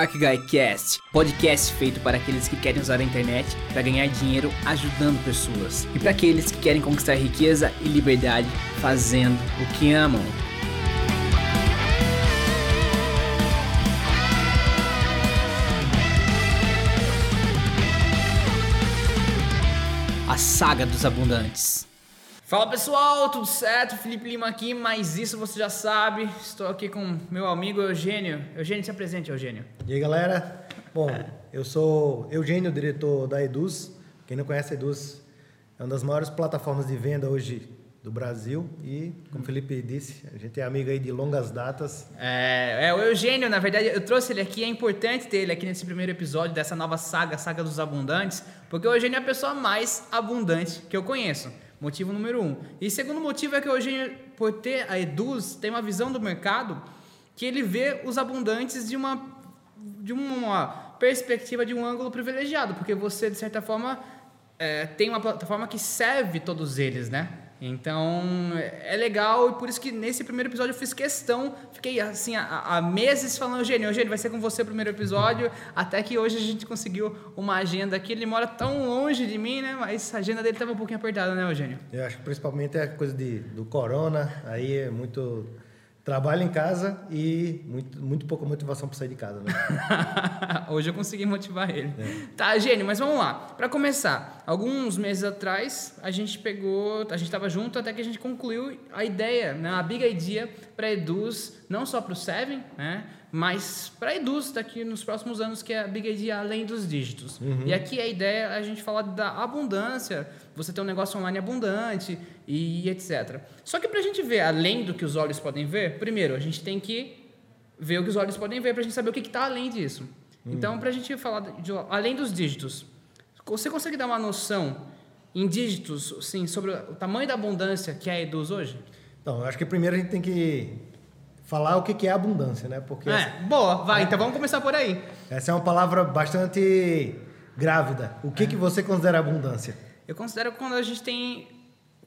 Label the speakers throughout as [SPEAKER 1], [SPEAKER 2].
[SPEAKER 1] Spark Guy Cast, podcast feito para aqueles que querem usar a internet para ganhar dinheiro ajudando pessoas e para aqueles que querem conquistar riqueza e liberdade fazendo o que amam. A saga dos abundantes. Fala pessoal, tudo certo? Felipe Lima aqui, mas isso você já sabe. Estou aqui com meu amigo Eugênio. Eugênio, se apresente, Eugênio.
[SPEAKER 2] E aí, galera? Bom, eu sou Eugênio, diretor da Eduz. Quem não conhece a Eduz, é uma das maiores plataformas de venda hoje do Brasil e, como o Felipe disse, a gente é amigo aí de longas datas.
[SPEAKER 1] É, é, o Eugênio, na verdade, eu trouxe ele aqui, é importante ter ele aqui nesse primeiro episódio dessa nova saga, Saga dos Abundantes, porque o Eugênio é a pessoa mais abundante que eu conheço. Motivo número um. E segundo motivo é que hoje, por ter a Eduz, tem uma visão do mercado que ele vê os abundantes de uma, de uma perspectiva, de um ângulo privilegiado, porque você, de certa forma, é, tem uma plataforma que serve todos eles, né? Então é legal e por isso que nesse primeiro episódio eu fiz questão, fiquei assim há, meses falando, Eugênio, Eugênio, vai ser com você o primeiro episódio, até que hoje a gente conseguiu uma agenda aqui. Ele mora tão longe de mim, né? Mas a agenda dele estava um pouquinho apertada, né, Eugênio?
[SPEAKER 2] Eu acho que principalmente é coisa de, do corona, aí é muito Trabalho em casa e muito, muito pouca motivação para sair de casa. Né?
[SPEAKER 1] Hoje eu consegui motivar ele. É. Tá, Gênio, mas vamos lá. Para começar, alguns meses atrás a gente pegou, a gente estava junto até que a gente concluiu a ideia, né, a big idea para Eduz, não só para o Seven, né, mas para Eduz daqui nos próximos anos, que é a big idea além dos dígitos. Uhum. E aqui a ideia é a gente falar da abundância, você ter um negócio online abundante e etc. Só que para a gente ver além do que os olhos podem ver, primeiro a gente tem que ver o que os olhos podem ver para a gente saber o que está além disso. Hum. Então, para a gente falar de, além dos dígitos, você consegue dar uma noção em dígitos, sim, sobre o tamanho da abundância que é a Eduz hoje?
[SPEAKER 2] Então, eu acho que primeiro a gente tem que falar o que é abundância, né?
[SPEAKER 1] Porque é, essa, boa, vai. É, então vamos começar por aí.
[SPEAKER 2] Essa é uma palavra bastante grávida. O que, é. que você considera abundância?
[SPEAKER 1] Eu considero quando a gente tem,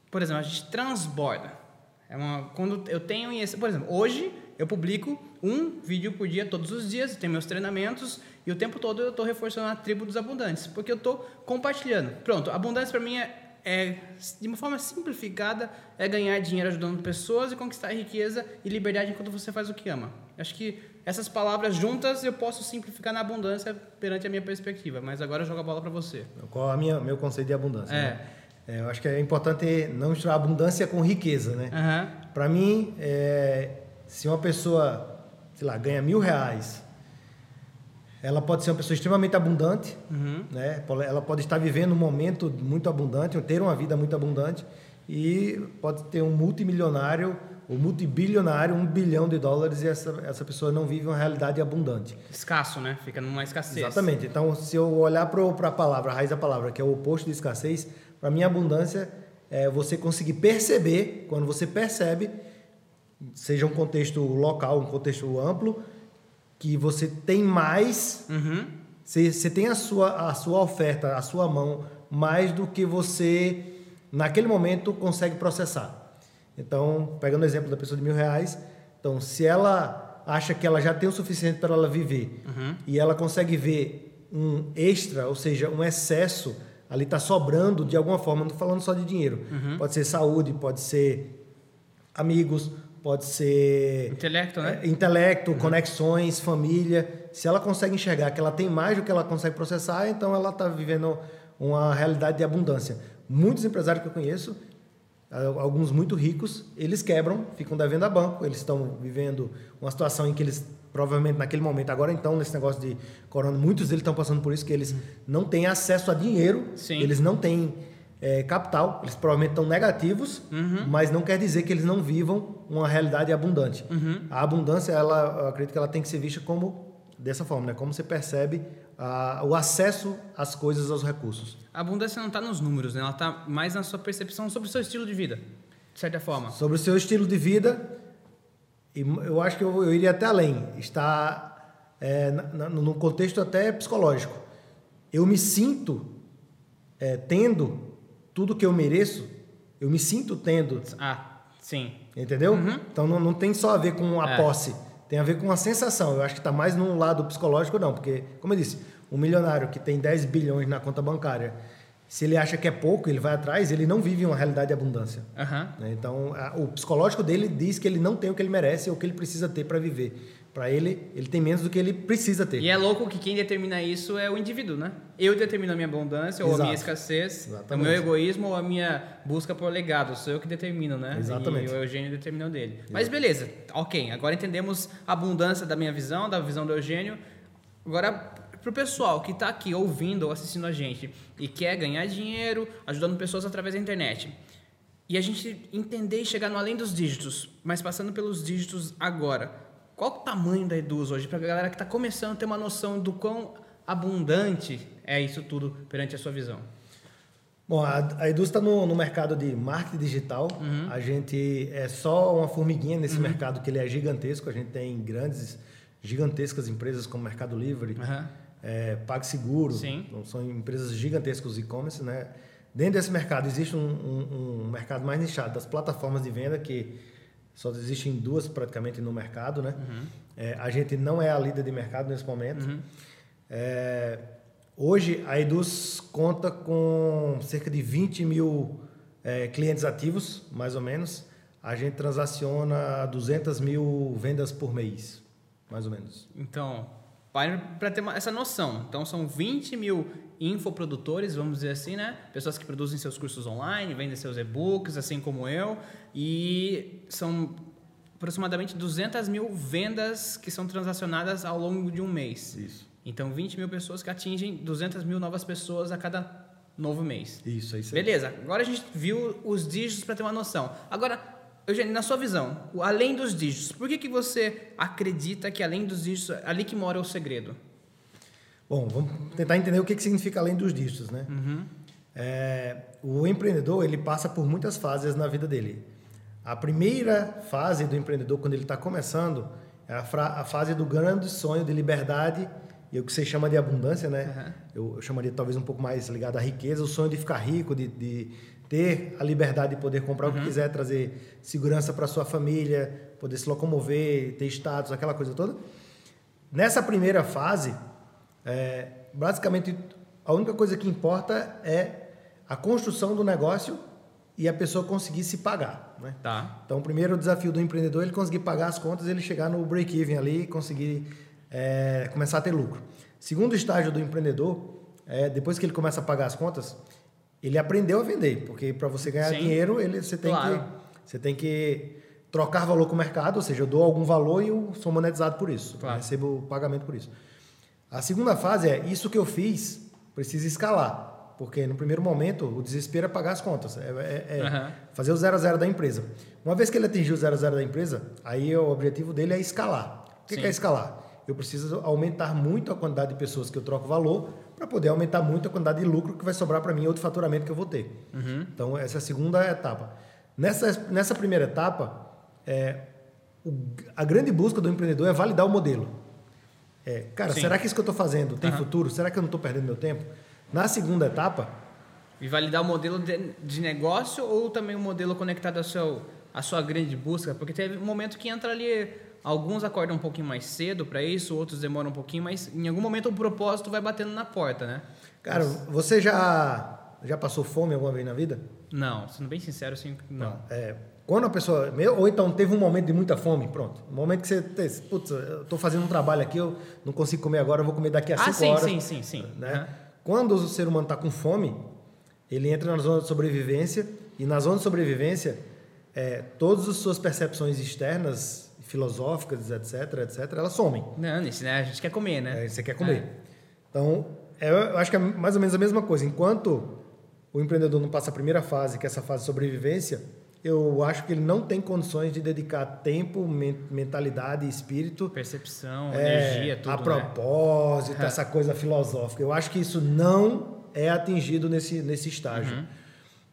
[SPEAKER 1] por exemplo, a gente transborda. É uma, quando eu tenho, por exemplo, hoje eu publico um vídeo por dia todos os dias, tenho meus treinamentos e o tempo todo eu estou reforçando a tribo dos abundantes, porque eu estou compartilhando. Pronto, abundância para mim é, é, de uma forma simplificada, é ganhar dinheiro ajudando pessoas e conquistar riqueza e liberdade enquanto você faz o que ama. Acho que essas palavras juntas eu posso simplificar na abundância perante a minha perspectiva, mas agora eu jogo a bola para você.
[SPEAKER 2] Qual é o meu conceito de abundância? É. Né? É, eu acho que é importante não misturar abundância com riqueza, né? Uhum. Para mim, é, se uma pessoa, sei lá, ganha mil reais, ela pode ser uma pessoa extremamente abundante, uhum. né? Ela pode estar vivendo um momento muito abundante, ter uma vida muito abundante e pode ter um multimilionário o multibilionário, um bilhão de dólares, e essa, essa pessoa não vive uma realidade abundante.
[SPEAKER 1] Escasso, né? Fica numa escassez.
[SPEAKER 2] Exatamente. Então, se eu olhar para a palavra, a raiz da palavra, que é o oposto de escassez, para mim, abundância é você conseguir perceber, quando você percebe, seja um contexto local, um contexto amplo, que você tem mais, uhum. você, você tem a sua, a sua oferta, a sua mão, mais do que você, naquele momento, consegue processar. Então, pegando o exemplo da pessoa de mil reais, então, se ela acha que ela já tem o suficiente para ela viver uhum. e ela consegue ver um extra, ou seja, um excesso, ali está sobrando de alguma forma, não estou falando só de dinheiro, uhum. pode ser saúde, pode ser amigos, pode ser
[SPEAKER 1] intelecto, né?
[SPEAKER 2] É, intelecto, uhum. conexões, família. Se ela consegue enxergar que ela tem mais do que ela consegue processar, então ela está vivendo uma realidade de abundância. Muitos empresários que eu conheço alguns muito ricos, eles quebram, ficam devendo a banco, eles estão vivendo uma situação em que eles provavelmente naquele momento, agora então nesse negócio de corona, muitos deles estão passando por isso que eles não têm acesso a dinheiro, Sim. eles não têm é, capital, eles provavelmente estão negativos, uhum. mas não quer dizer que eles não vivam uma realidade abundante. Uhum. A abundância, ela, eu acredito que ela tem que ser vista como dessa forma, né? Como você percebe a, o acesso às coisas, aos recursos.
[SPEAKER 1] A abundância não está nos números, né? ela está mais na sua percepção sobre o seu estilo de vida, de certa forma.
[SPEAKER 2] Sobre o seu estilo de vida, e eu acho que eu, eu iria até além. Está é, no contexto até psicológico. Eu me sinto é, tendo tudo que eu mereço, eu me sinto tendo.
[SPEAKER 1] Ah, sim.
[SPEAKER 2] Entendeu? Uhum. Então não, não tem só a ver com a é. posse tem a ver com a sensação. Eu acho que está mais no lado psicológico, não, porque, como eu disse, um milionário que tem 10 bilhões na conta bancária, se ele acha que é pouco, ele vai atrás, ele não vive uma realidade de abundância.
[SPEAKER 1] Uhum.
[SPEAKER 2] Então, a, o psicológico dele diz que ele não tem o que ele merece ou o que ele precisa ter para viver. Para ele, ele tem menos do que ele precisa ter.
[SPEAKER 1] E é louco que quem determina isso é o indivíduo, né? Eu determino a minha abundância ou a minha escassez, Exatamente. o meu egoísmo ou a minha busca por legado. Sou eu que determino, né?
[SPEAKER 2] Exatamente.
[SPEAKER 1] E o Eugênio determina o dele. Mas beleza, ok. Agora entendemos a abundância da minha visão, da visão do Eugênio. Agora, para o pessoal que está aqui ouvindo ou assistindo a gente e quer ganhar dinheiro ajudando pessoas através da internet, e a gente entender e chegar no além dos dígitos, mas passando pelos dígitos agora qual o tamanho da Eduz hoje para a galera que está começando a ter uma noção do quão abundante é isso tudo perante a sua visão?
[SPEAKER 2] Bom, a, a está no, no, mercado de marketing digital. Uhum. A gente é só uma formiguinha nesse uhum. mercado que ele é gigantesco. A gente tem grandes, gigantescas empresas como Mercado Livre, uhum. é, PagSeguro. Sim. Então, são empresas gigantescas e-commerce, né? Dentro desse mercado existe um, um, um mercado mais nichado das plataformas de venda que só existem duas praticamente no mercado, né? Uhum. É, a gente não é a líder de mercado nesse momento. Uhum. É, hoje, a Eduz conta com cerca de 20 mil é, clientes ativos, mais ou menos. A gente transaciona 200 mil vendas por mês, mais ou menos.
[SPEAKER 1] Então, para ter essa noção. Então, são 20 mil infoprodutores, vamos dizer assim, né? Pessoas que produzem seus cursos online, vendem seus e-books, assim como eu. E são aproximadamente 200 mil vendas que são transacionadas ao longo de um mês.
[SPEAKER 2] Isso.
[SPEAKER 1] Então, 20 mil pessoas que atingem 200 mil novas pessoas a cada novo mês.
[SPEAKER 2] Isso, é isso.
[SPEAKER 1] Beleza. Agora a gente viu os dígitos para ter uma noção. Agora, Eugênio, na sua visão, além dos dígitos, por que, que você acredita que além dos dígitos, é ali que mora o segredo?
[SPEAKER 2] Bom, vamos tentar entender o que, que significa além dos dígitos, né?
[SPEAKER 1] Uhum.
[SPEAKER 2] É, o empreendedor, ele passa por muitas fases na vida dele. A primeira fase do empreendedor, quando ele está começando, é a, a, fase do grande sonho de liberdade e o que você chama de abundância, né? Uhum. Eu, eu, chamaria talvez um pouco mais ligado à riqueza, o sonho de ficar rico, de, de ter a liberdade de poder comprar uhum. o que uhum. quiser, trazer segurança para sua família, poder se locomover, ter status, aquela coisa toda. Nessa primeira fase, é, basicamente a única coisa que importa é a construção do negócio e a pessoa conseguir se pagar. Né?
[SPEAKER 1] Tá.
[SPEAKER 2] Então, o primeiro desafio do empreendedor é ele conseguir pagar as contas, ele chegar no break-even ali e conseguir é, começar a ter lucro. Segundo estágio do empreendedor, é, depois que ele começa a pagar as contas, ele aprendeu a vender, porque para você ganhar Sim. dinheiro, ele, você, tem claro. que, você tem que trocar valor com o mercado, ou seja, eu dou algum valor e eu sou monetizado por isso, claro. recebo pagamento por isso. A segunda fase é isso que eu fiz precisa escalar, porque no primeiro momento o desespero é pagar as contas, é, é, é uhum. fazer o zero a zero da empresa. Uma vez que ele atingiu o zero a zero da empresa, aí o objetivo dele é escalar. O que, que é escalar? Eu preciso aumentar muito a quantidade de pessoas que eu troco valor para poder aumentar muito a quantidade de lucro que vai sobrar para mim, outro faturamento que eu vou ter.
[SPEAKER 1] Uhum.
[SPEAKER 2] Então, essa é a segunda etapa. Nessa, nessa primeira etapa, é, o, a grande busca do empreendedor é validar o modelo. É, cara, Sim. será que isso que eu estou fazendo tem uhum. futuro? Será que eu não estou perdendo meu tempo? Na segunda etapa...
[SPEAKER 1] E validar o modelo de, de negócio ou também o modelo conectado ao seu, à sua grande busca? Porque teve um momento que entra ali Alguns acordam um pouquinho mais cedo para isso, outros demoram um pouquinho, mas em algum momento o propósito vai batendo na porta, né?
[SPEAKER 2] Cara, você já já passou fome alguma vez na vida?
[SPEAKER 1] Não, sendo bem sincero, sim, não. não
[SPEAKER 2] é, quando a pessoa, ou então teve um momento de muita fome, pronto. Um momento que você, putz, eu tô fazendo um trabalho aqui, eu não consigo comer agora, eu vou comer daqui a ah, cinco
[SPEAKER 1] sim,
[SPEAKER 2] horas.
[SPEAKER 1] sim, sim, sim.
[SPEAKER 2] Né? Uhum. Quando o ser humano está com fome, ele entra na zona de sobrevivência e na zona de sobrevivência, é, todas as suas percepções externas filosóficas, etc, etc, elas somem.
[SPEAKER 1] Não, isso, né? A gente quer comer, né?
[SPEAKER 2] É, você quer comer. É. Então, é, eu acho que é mais ou menos a mesma coisa. Enquanto o empreendedor não passa a primeira fase, que é essa fase de sobrevivência, eu acho que ele não tem condições de dedicar tempo, mentalidade, espírito,
[SPEAKER 1] percepção, é, energia, tudo,
[SPEAKER 2] a né? propósito, né? essa coisa filosófica. Eu acho que isso não é atingido nesse nesse estágio. Uhum.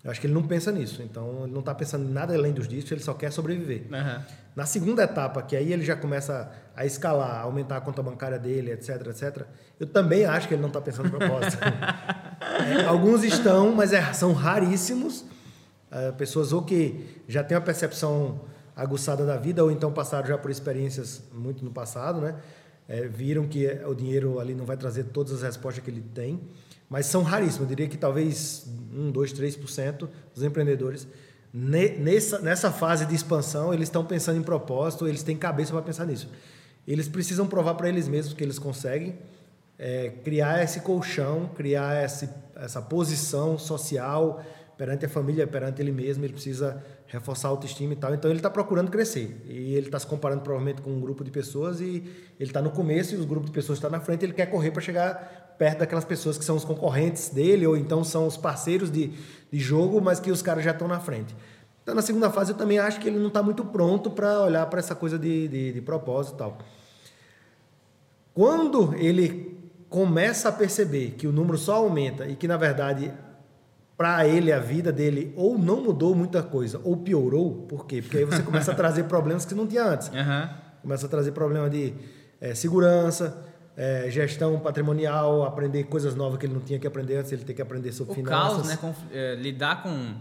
[SPEAKER 2] Eu acho que ele não pensa nisso. Então, ele não está pensando em nada além dos dígitos, ele só quer sobreviver.
[SPEAKER 1] Uhum.
[SPEAKER 2] Na segunda etapa, que aí ele já começa a escalar, a aumentar a conta bancária dele, etc, etc, eu também acho que ele não está pensando em propósito. é, alguns estão, mas é, são raríssimos. É, pessoas ou que já têm uma percepção aguçada da vida, ou então passaram já por experiências muito no passado, né? É, viram que o dinheiro ali não vai trazer todas as respostas que ele tem, mas são raríssimos. Eu diria que talvez 1, 2, 3% dos empreendedores nessa, nessa fase de expansão, eles estão pensando em propósito, eles têm cabeça para pensar nisso. Eles precisam provar para eles mesmos que eles conseguem é, criar esse colchão, criar esse, essa posição social perante a família, perante ele mesmo. Ele precisa reforçar a autoestima e tal. Então ele está procurando crescer. E ele está se comparando provavelmente com um grupo de pessoas e ele está no começo e os grupos de pessoas estão na frente. Ele quer correr para chegar perto daquelas pessoas que são os concorrentes dele ou então são os parceiros de, de jogo, mas que os caras já estão na frente. Então, na segunda fase, eu também acho que ele não está muito pronto para olhar para essa coisa de, de, de propósito e tal. Quando ele começa a perceber que o número só aumenta e que, na verdade, para ele, a vida dele ou não mudou muita coisa, ou piorou, por quê? Porque aí você começa a trazer problemas que não tinha antes.
[SPEAKER 1] Uhum.
[SPEAKER 2] Começa a trazer problema de é, segurança, é, gestão patrimonial, aprender coisas novas que ele não tinha que aprender antes, ele tem que aprender sobre
[SPEAKER 1] o
[SPEAKER 2] finanças.
[SPEAKER 1] Caos, né? Com, é, lidar com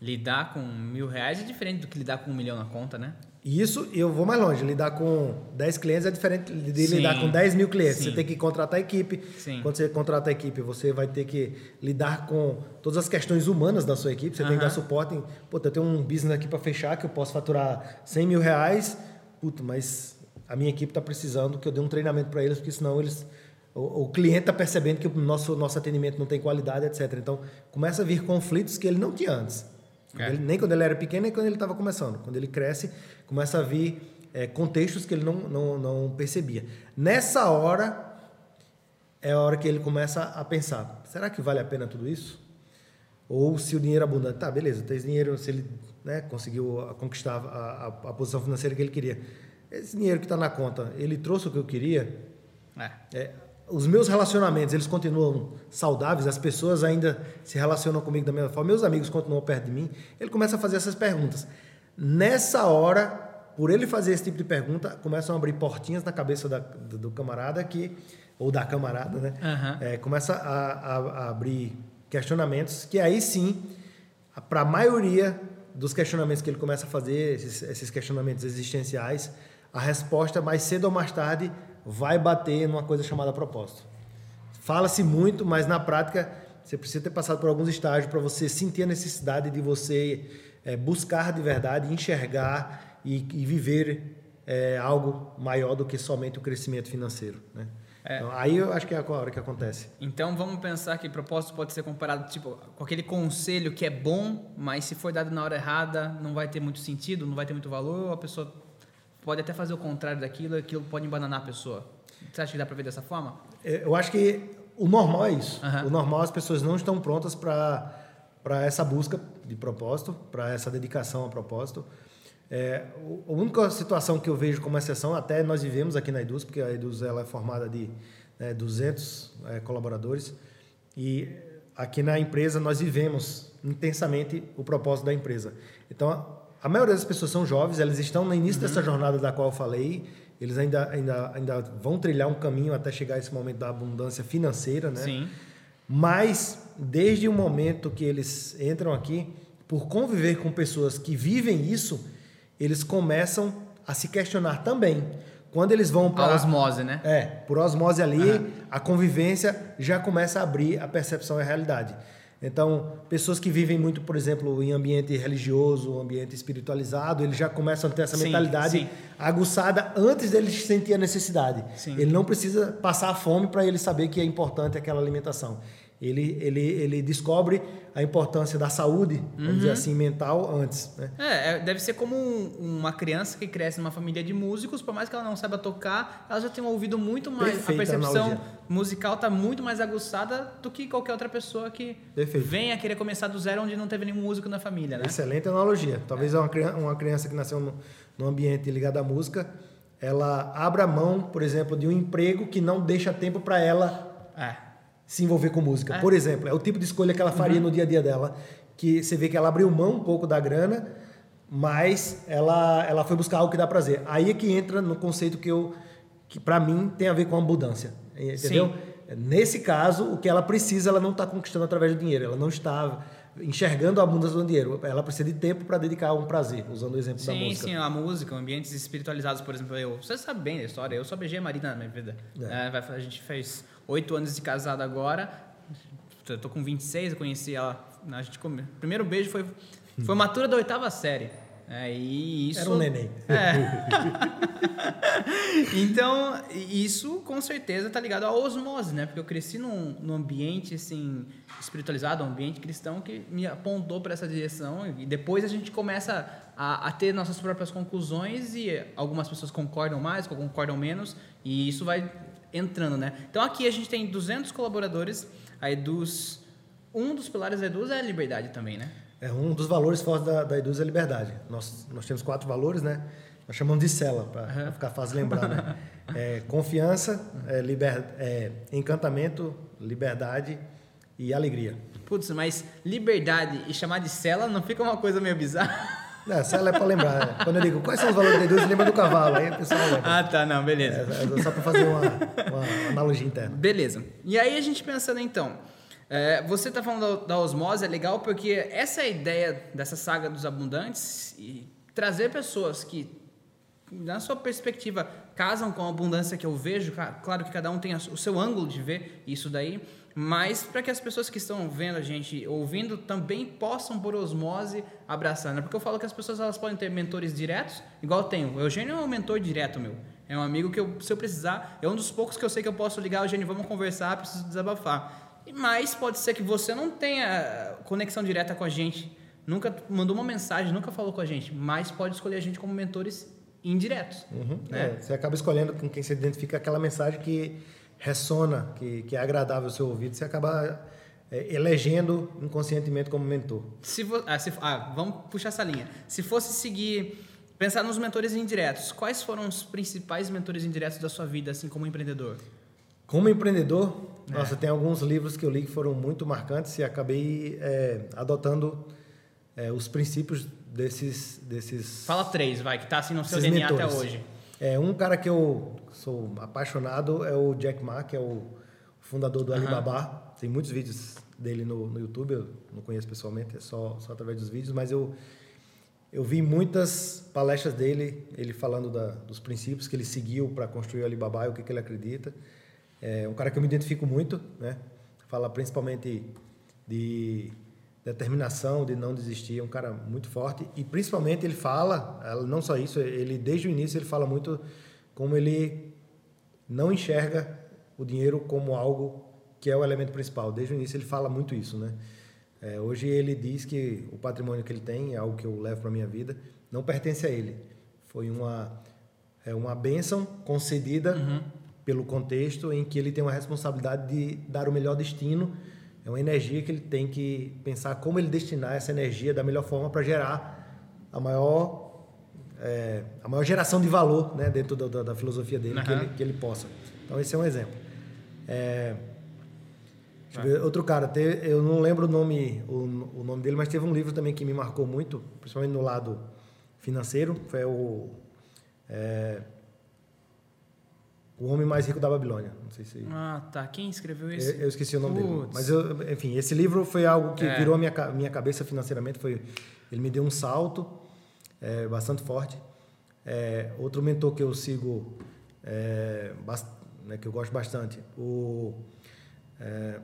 [SPEAKER 1] lidar com mil reais é diferente do que lidar com um milhão na conta, né?
[SPEAKER 2] Isso, eu vou mais longe. Lidar com 10 clientes é diferente de Sim. lidar com 10 mil clientes. Sim. Você tem que contratar a equipe. Sim. Quando você contrata a equipe, você vai ter que lidar com todas as questões humanas da sua equipe. Você uh -huh. tem que dar suporte. Em, Pô, eu tenho um business aqui para fechar que eu posso faturar 100 mil reais. Puta, mas a minha equipe está precisando que eu dê um treinamento para eles, porque senão eles o, o cliente está percebendo que o nosso, nosso atendimento não tem qualidade, etc. Então, começa a vir conflitos que ele não tinha antes. É. Ele, nem quando ele era pequeno, nem quando ele estava começando. Quando ele cresce, começa a vir é, contextos que ele não, não, não percebia. Nessa hora, é a hora que ele começa a pensar: será que vale a pena tudo isso? Ou se o dinheiro é abundante, tá, beleza, tem dinheiro, se ele né, conseguiu conquistar a, a, a, posição financeira que ele queria. Esse dinheiro que está na conta, ele trouxe o que eu queria? É. é os meus relacionamentos, eles continuam saudáveis, as pessoas ainda se relacionam comigo da mesma forma, meus amigos continuam perto de mim. Ele começa a fazer essas perguntas. Nessa hora, por ele fazer esse tipo de pergunta, começam a abrir portinhas na cabeça da, do, do, camarada que ou da camarada, né? Uhum. É, começa a, a, a, abrir questionamentos que aí sim, para a maioria dos questionamentos que ele começa a fazer, esses, esses questionamentos existenciais, a resposta mais cedo ou mais tarde vai bater numa coisa chamada propósito. Fala-se muito, mas na prática você precisa ter passado por alguns estágios para você sentir a necessidade de você é, buscar de verdade, enxergar e, e viver é, algo maior do que somente o crescimento financeiro. Né? É. Então, aí eu acho que é a hora que acontece.
[SPEAKER 1] Então vamos pensar que propósito pode ser comparado tipo, com aquele conselho que é bom, mas se for dado na hora errada, não vai ter muito sentido, não vai ter muito valor, a pessoa pode até fazer o contrário daquilo, aquilo pode embananar a pessoa. Você acha que dá para ver dessa forma?
[SPEAKER 2] É, eu acho que o normal é isso. Uhum. O normal as pessoas não estão prontas para para essa busca de propósito, para essa dedicação a propósito. É, a única situação que eu vejo como exceção, até nós vivemos aqui na Eduz, porque a Eduz ela é formada de né, 200 é, colaboradores, e aqui na empresa nós vivemos intensamente o propósito da empresa. Então, a maioria das pessoas são jovens, elas estão no início uhum. dessa jornada da qual eu falei, eles ainda, ainda, ainda vão trilhar um caminho até chegar a esse momento da abundância financeira, né?
[SPEAKER 1] Sim.
[SPEAKER 2] Mas, desde o momento que eles entram aqui, por conviver com pessoas que vivem isso, eles começam a se questionar também. Ququando eles vão para.
[SPEAKER 1] A osmose, né?
[SPEAKER 2] É, por osmose ali, uhum. a convivência já começa a abrir a percepção e a realidade. Então, pessoas que vivem muito, por exemplo, em ambiente religioso, ambiente espiritualizado, eles já começam a ter essa sim, mentalidade sim. aguçada antes deles sentir a necessidade. Sim. Ele não precisa passar fome para ele saber que é importante aquela alimentação. Ele, ele, ele descobre a importância da saúde, vamos uhum. dizer assim, mental antes. Né?
[SPEAKER 1] É, é deve ser como um, uma criança que cresce numa família de músicos, por mais que ela não saiba tocar, ela já tem um ouvido muito mais. Perfeita a percepção analogia. musical está muito mais aguçada do que qualquer outra pessoa que Perfeito. venha querer começar do zero onde não teve nenhum músico na família. Né?
[SPEAKER 2] Excelente analogia. Talvez é. uma, criança, uma criança que nasceu num ambiente ligado à música, ela abra mão, por exemplo, de um emprego que não deixa tempo para ela. É se envolver com música. É. Por exemplo, é o tipo de escolha que ela faria uhum. no dia a dia dela, que você vê que ela abriu mão um pouco da grana, mas ela, ela foi buscar algo que dá prazer. Aí é que entra no conceito que eu que para mim tem a ver com abundância, entendeu? Sim. Nesse caso, o que ela precisa, ela não está conquistando através do dinheiro, ela não está enxergando a abundância do dinheiro. Ela precisa de tempo para dedicar a um prazer, usando o exemplo
[SPEAKER 1] sim,
[SPEAKER 2] da música.
[SPEAKER 1] Sim, sim, a música, ambientes espiritualizados, por exemplo, eu. Você sabe bem da história, eu só beijei a Marina na minha vida. É. É, a gente fez oito anos de casado agora. Eu tô com 26, eu conheci ela. A gente come... primeiro beijo foi formatura da oitava série. É, e isso...
[SPEAKER 2] Era um neném.
[SPEAKER 1] É. então, isso com certeza está ligado à osmose, né? Porque eu cresci num, num ambiente assim espiritualizado, um ambiente cristão que me apontou para essa direção e depois a gente começa a, a, ter nossas próprias conclusões e algumas pessoas concordam mais, concordam menos e isso vai entrando, né? Então aqui a gente tem 200 colaboradores, aí dos um dos pilares da Eduz é a liberdade também, né?
[SPEAKER 2] É um dos valores fortes da, da Eduz é a liberdade. Nós, nós temos quatro valores, né? Nós chamamos de cela, para uhum. ficar fácil lembrar, né? É, confiança, é, liber, é, encantamento, liberdade e alegria.
[SPEAKER 1] Putz, mas liberdade e chamar de cela não fica uma coisa meio bizarra?
[SPEAKER 2] Não, cela é para lembrar. Né? Quando eu digo quais são os valores da Eduz, lembra do cavalo. Aí o pessoal lembra.
[SPEAKER 1] Ah, tá, não, beleza.
[SPEAKER 2] É, é só para fazer uma, uma analogia interna.
[SPEAKER 1] Beleza. E aí a gente pensando então, é, você está falando da, da, osmose, é legal porque essa é a ideia dessa saga dos abundantes e trazer pessoas que, na sua perspectiva, casam com a abundância que eu vejo. Claro que cada um tem o seu ângulo de ver isso daí, mas para que as pessoas que estão vendo a gente, ouvindo, também possam, por osmose, abraçar. Né? Porque eu falo que as pessoas elas podem ter mentores diretos, igual eu tenho. O Eugênio é um mentor direto meu. É um amigo que, eu, se eu precisar, é um dos poucos que eu sei que eu posso ligar, Eugênio, vamos conversar, preciso desabafar. Mas pode ser que você não tenha conexão direta com a gente, nunca mandou uma mensagem, nunca falou com a gente, mas pode escolher a gente como mentores indiretos.
[SPEAKER 2] Uhum. Né? É, você acaba escolhendo com quem você identifica aquela mensagem que ressona, que, que é agradável ao seu ouvido, você acaba é, elegendo inconscientemente como mentor.
[SPEAKER 1] Se, vo, ah, se ah, vamos puxar essa linha. Se fosse seguir, pensar nos mentores indiretos, quais foram os principais mentores indiretos da sua vida, assim como empreendedor?
[SPEAKER 2] Como empreendedor, é. nossa, tem alguns livros que eu li que foram muito marcantes e acabei é, adotando é, os princípios desses, desses.
[SPEAKER 1] Fala três, vai, que está assim no seu DNA mentores. até hoje.
[SPEAKER 2] É, um cara que eu sou apaixonado é o Jack Ma, que é o fundador do uhum. Alibaba. Tem muitos vídeos dele no, no YouTube, eu não conheço pessoalmente, é só, só através dos vídeos, mas eu, eu vi muitas palestras dele, ele falando da, dos princípios que ele seguiu para construir o Alibaba e o que, que ele acredita. É um cara que eu me identifico muito, né? Fala principalmente de determinação, de não desistir, é um cara muito forte e principalmente ele fala, não só isso, ele desde o início ele fala muito como ele não enxerga o dinheiro como algo que é o elemento principal. Desde o início ele fala muito isso, né? É, hoje ele diz que o patrimônio que ele tem é algo que eu levo para minha vida, não pertence a ele. Foi uma é uma bênção concedida uhum pelo contexto em que ele tem uma responsabilidade de dar o melhor destino. É uma energia que ele tem que pensar como ele destinar essa energia da melhor forma para gerar a maior é, a maior geração de valor né, dentro da, da, da filosofia dele uhum. que, ele, que ele possa. Então esse é um exemplo. É, ver, outro cara, teve, eu não lembro o nome, o, o nome dele, mas teve um livro também que me marcou muito, principalmente no lado financeiro, foi o é, o Homem Mais Rico da Babilônia. Não sei se.
[SPEAKER 1] Ah, tá. Quem escreveu isso?
[SPEAKER 2] Eu, eu esqueci o nome Puts. dele. Mas, eu, enfim, esse livro foi algo que é. virou a minha, minha cabeça financeiramente. Foi, ele me deu um salto é, bastante forte. É, outro mentor que eu sigo, é, bast, né, que eu gosto bastante, o é,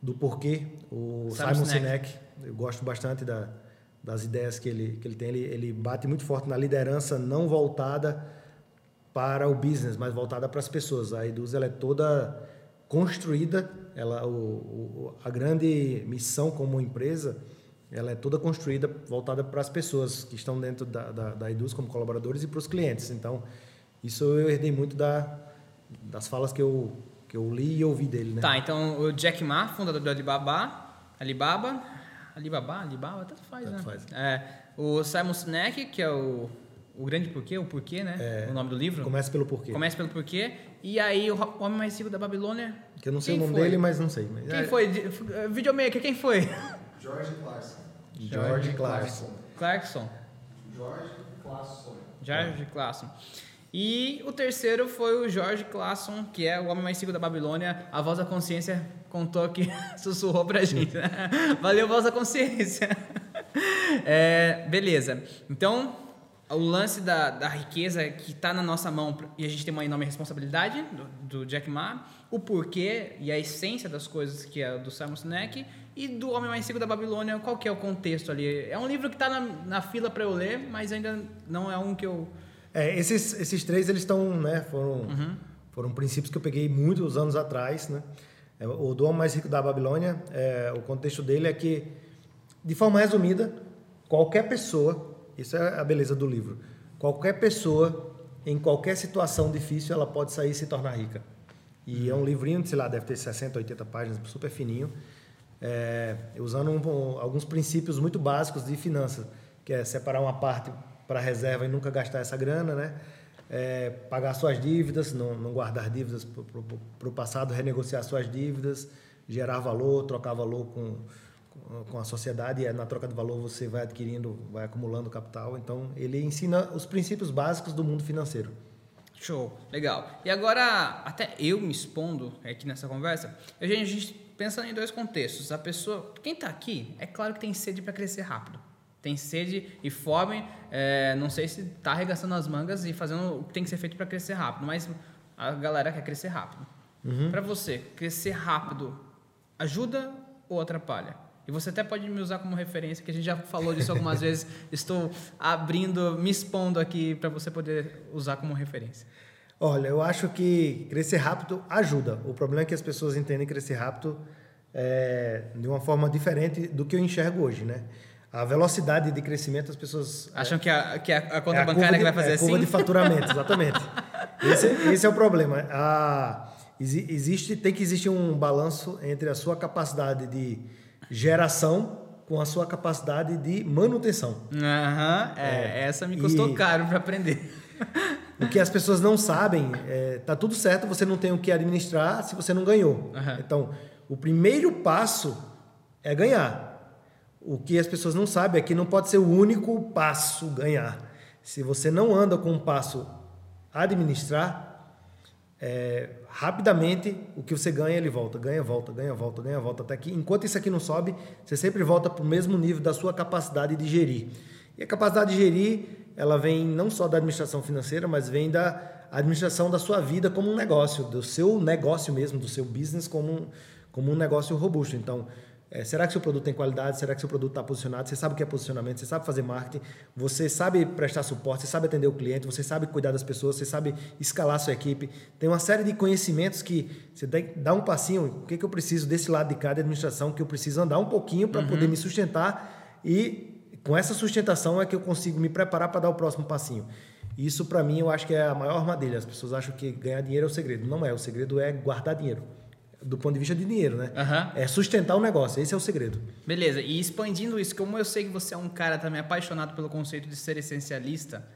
[SPEAKER 2] do porquê, o Simon, Simon Sinek. Eu gosto bastante da, das ideias que ele, que ele tem. Ele, ele bate muito forte na liderança não voltada para o business, mas voltada para as pessoas. A Eduz ela é toda construída, ela, o, o, a grande missão como empresa, ela é toda construída voltada para as pessoas que estão dentro da, da, da Eduz como colaboradores e para os clientes. Então, isso eu herdei muito da, das falas que eu, que eu li e ouvi dele. Né?
[SPEAKER 1] Tá, então o Jack Ma, fundador do Alibaba, Alibaba, Alibaba, Alibaba, tanto faz, tanto né? Faz. É, o Simon Sinek, que é o o grande porquê, o porquê, né? É, o nome do livro.
[SPEAKER 2] Começa pelo porquê.
[SPEAKER 1] Começa pelo porquê. E aí, o homem mais rico da Babilônia.
[SPEAKER 2] Que eu não sei o nome foi? dele, mas não sei. Mas...
[SPEAKER 1] Quem é... foi? Videomaker, quem foi?
[SPEAKER 3] George Clarkson.
[SPEAKER 2] George Clarkson.
[SPEAKER 1] Clarkson.
[SPEAKER 3] George Clarkson.
[SPEAKER 1] George Clarkson. E o terceiro foi o George Clason, que é o homem mais rico da Babilônia. A voz da consciência contou que sussurrou pra gente. Né? Valeu, voz da consciência. É, beleza. Então, o lance da, da riqueza que está na nossa mão e a gente tem uma enorme responsabilidade do, do, Jack Ma, o porquê e a essência das coisas que é do Simon Sinek e do Homem Mais Rico da Babilônia, qual que é o contexto ali? É um livro que está na, na fila para eu ler, mas ainda não é um que eu...
[SPEAKER 2] É, esses, esses três, eles estão, né, foram, uhum. foram princípios que eu peguei muitos anos atrás, né? É, o do Homem Mais Rico da Babilônia, é, o contexto dele é que, de forma resumida, qualquer pessoa isso é a beleza do livro. Qualquer pessoa, em qualquer situação difícil, ela pode sair e se tornar rica. E é um livrinho, sei lá, deve ter 60, 80 páginas, super fininho, é, usando um, alguns princípios muito básicos de finanças, que é separar uma parte para reserva e nunca gastar essa grana, né? É, pagar suas dívidas, não, não guardar dívidas para o passado, renegociar suas dívidas, gerar valor, trocar valor com com a sociedade e é na troca de valor você vai adquirindo, vai acumulando capital. Então, ele ensina os princípios básicos do mundo financeiro.
[SPEAKER 1] Show, legal. E agora, até eu me expondo aqui nessa conversa, a gente, a gente pensando em dois contextos. A pessoa, quem está aqui, é claro que tem sede para crescer rápido. Tem sede e fome, é, não sei se está arregaçando as mangas e fazendo o que tem que ser feito para crescer rápido, mas a galera quer crescer rápido. Uhum. Para você, crescer rápido ajuda ou atrapalha? E você até pode me usar como referência, que a gente já falou disso algumas vezes. Estou abrindo, me expondo aqui para você poder usar como referência.
[SPEAKER 2] Olha, eu acho que crescer rápido ajuda. O problema é que as pessoas entendem crescer rápido é, de uma forma diferente do que eu enxergo hoje, né? A velocidade de crescimento, as pessoas...
[SPEAKER 1] Acham é, que, a, que a, a conta é bancária de, que vai fazer
[SPEAKER 2] é
[SPEAKER 1] assim?
[SPEAKER 2] a curva de faturamento, exatamente. esse, esse, é o problema. A, existe, tem que existir um balanço entre a sua capacidade de geração com a sua capacidade de manutenção.
[SPEAKER 1] Uhum, é, é, essa me custou caro para aprender.
[SPEAKER 2] o que as pessoas não sabem, é, tá tudo certo, você não tem o que administrar se você não ganhou. Uhum. Então, o primeiro passo é ganhar. O que as pessoas não sabem é que não pode ser o único passo ganhar. Se você não anda com um passo administrar, é, rapidamente o que você ganha ele volta, ganha, volta, ganha, volta, ganha, volta, até que enquanto isso aqui não sobe, você sempre volta para o mesmo nível da sua capacidade de gerir. E a capacidade de gerir, ela vem não só da administração financeira, mas vem da administração da sua vida como um negócio, do seu negócio mesmo, do seu business como um, como um negócio robusto. Então, é, será que seu produto tem qualidade? Será que seu produto está posicionado? Você sabe o que é posicionamento? Você sabe fazer marketing? Você sabe prestar suporte? Você sabe atender o cliente? Você sabe cuidar das pessoas? Você sabe escalar a sua equipe? Tem uma série de conhecimentos que você dá um passinho. O que, que eu preciso desse lado de cada administração? Que eu preciso andar um pouquinho para uhum. poder me sustentar e com essa sustentação é que eu consigo me preparar para dar o próximo passinho. Isso para mim eu acho que é a maior armadilha. As pessoas acham que ganhar dinheiro é o segredo. Não é. O segredo é guardar dinheiro do ponto de vista de dinheiro, né? Uhum. É sustentar o negócio, esse é o segredo.
[SPEAKER 1] Beleza, e expandindo isso, como eu sei que você é um cara também apaixonado pelo conceito de ser essencialista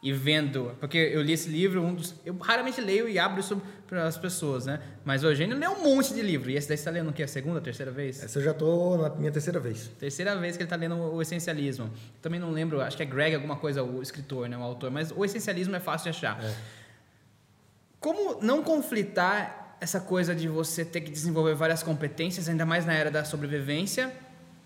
[SPEAKER 1] e vendo, porque eu li esse livro, um dos, eu raramente leio e abro isso para as pessoas, né? Mas o Eugênio lê um monte de livro, e esse daí você está lendo o quê? A segunda, terceira vez?
[SPEAKER 2] Essa eu já estou na minha terceira vez.
[SPEAKER 1] Terceira vez que ele está lendo o essencialismo. Também não lembro, acho que é Greg alguma coisa, o escritor, né? O autor, mas o essencialismo é fácil de achar. É. Como não conflitar essa coisa de você ter que desenvolver várias competências, ainda mais na era da sobrevivência,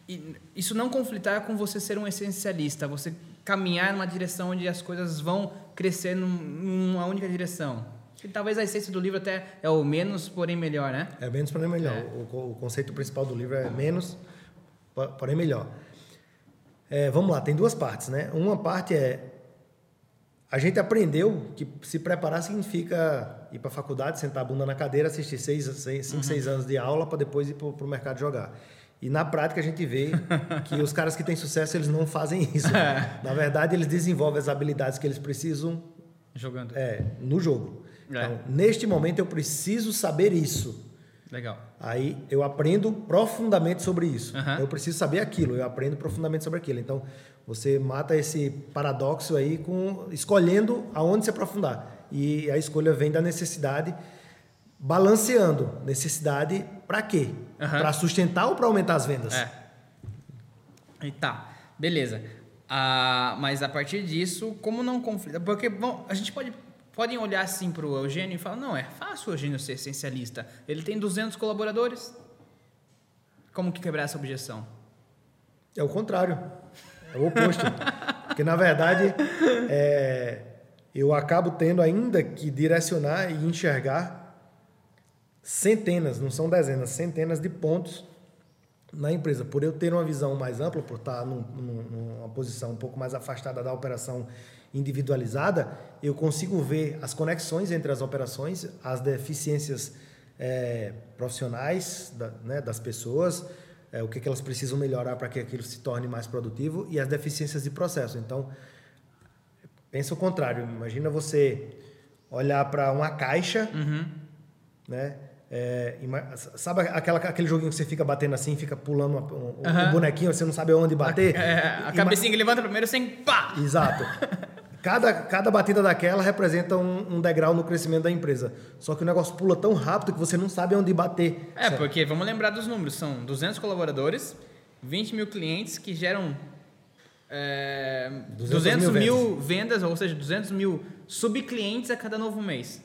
[SPEAKER 1] e isso não conflitar com você ser um essencialista, você caminhar numa direção onde as coisas vão crescer numa única direção. E talvez a essência do livro até é o menos, porém melhor, né?
[SPEAKER 2] É menos, porém melhor. É. O, o, conceito principal do livro é menos, porém melhor. É, vamos lá, tem duas partes, né? Uma parte é a gente aprendeu que se preparar significa ir para a faculdade, sentar a bunda na cadeira, assistir seis, seis, cinco, uhum. seis anos de aula para depois ir para o mercado jogar. E na prática a gente vê que os caras que têm sucesso eles não fazem isso. É. Na verdade eles desenvolvem as habilidades que eles precisam
[SPEAKER 1] jogando.
[SPEAKER 2] É, no jogo. É. Então, neste momento eu preciso saber isso.
[SPEAKER 1] Legal.
[SPEAKER 2] Aí eu aprendo profundamente sobre isso. Uhum. Eu preciso saber aquilo, eu aprendo profundamente sobre aquilo. Então, você mata esse paradoxo aí com escolhendo aonde se aprofundar. E a escolha vem da necessidade, balanceando necessidade para quê? Uhum. Para sustentar ou para aumentar as vendas?
[SPEAKER 1] É. E tá, beleza. Ah, mas a partir disso, como não conflita? Porque bom, a gente pode podem olhar assim para o Eugênio e falar: não, é fácil o Eugênio ser essencialista. Ele tem 200 colaboradores. Como que quebrar essa objeção?
[SPEAKER 2] É o contrário. É o oposto. Porque, na verdade, é, eu acabo tendo ainda que direcionar e enxergar centenas, não são dezenas, centenas de pontos na empresa. Por eu ter uma visão mais ampla, por estar num, numa posição um pouco mais afastada da operação individualizada, eu consigo ver as conexões entre as operações, as deficiências é, profissionais da, né, das pessoas, é, o que, que elas precisam melhorar para que aquilo se torne mais produtivo e as deficiências de processo. Então, pensa o contrário. Imagina você olhar para uma caixa,
[SPEAKER 1] Uhum.
[SPEAKER 2] né? É, sabe aquela, aquele joguinho que você fica batendo assim, fica pulando um, um
[SPEAKER 1] Aham.
[SPEAKER 2] bonequinho, você não sabe onde bater?
[SPEAKER 1] É, a
[SPEAKER 2] Ima-
[SPEAKER 1] cabecinha que levanta primeiro sem pá!
[SPEAKER 2] Exato. Cada, cada batida daquela representa um, um degrau no crescimento da empresa. Só que o negócio pula tão rápido que você não sabe onde bater.
[SPEAKER 1] É, porque vamos lembrar dos números: são 200 colaboradores, 20 mil clientes que geram é,
[SPEAKER 2] 200
[SPEAKER 1] 200,
[SPEAKER 2] mil
[SPEAKER 1] mil, vendas. ou seja, 200 mil subclientes a cada novo mês.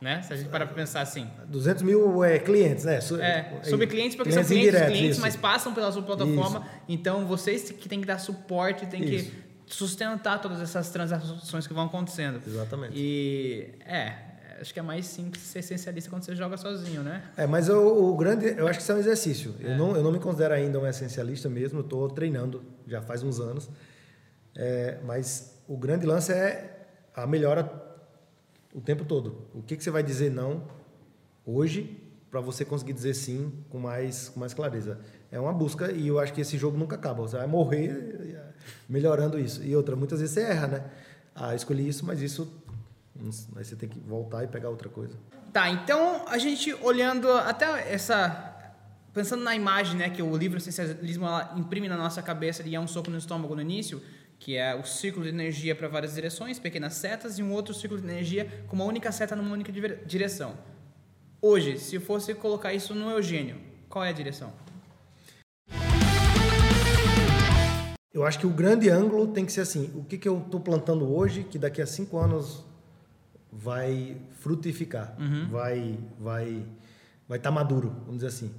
[SPEAKER 1] Né? Se a gente parar para pensar assim.
[SPEAKER 2] 200 mil é, clientes, né? Su-
[SPEAKER 1] É,
[SPEAKER 2] é,
[SPEAKER 1] subclientes porque são clientes, clientes,
[SPEAKER 2] isso.
[SPEAKER 1] mas passam pela sua plataforma. Então, vocês que têm que dar suporte, têm
[SPEAKER 2] Isso.
[SPEAKER 1] que sustentar todas essas transações que vão acontecendo.
[SPEAKER 2] Exatamente.
[SPEAKER 1] E, é, acho que é mais simples ser essencialista quando você joga sozinho, né?
[SPEAKER 2] É, mas o, o grande, eu acho que isso é um exercício. Eu, não, eu não me considero ainda um essencialista mesmo, eu estou treinando já faz uns anos. É, mas o grande lance é a melhora o tempo todo. O que, que você vai dizer não hoje para você conseguir dizer sim com mais, com mais clareza? É uma busca e eu acho que esse jogo nunca acaba. Você vai morrer melhorando isso. E outra, muitas vezes você erra, né? Ah, escolhi isso, mas isso. Aí você tem que voltar e pegar outra coisa.
[SPEAKER 1] Tá, então a gente olhando até essa. Pensando na imagem né, que o livro Essencialismo imprime na nossa cabeça e é um soco no estômago no início, que é o ciclo de energia para várias direções, pequenas setas, e um outro ciclo de energia com uma única seta numa única dire- direção. Hoje, se fosse colocar isso no Eugênio, qual é a direção?
[SPEAKER 2] Eu acho que o grande ângulo tem que ser assim: o que, que eu estou plantando hoje que daqui a cinco anos vai frutificar, vai vai vai estar maduro, vamos dizer assim.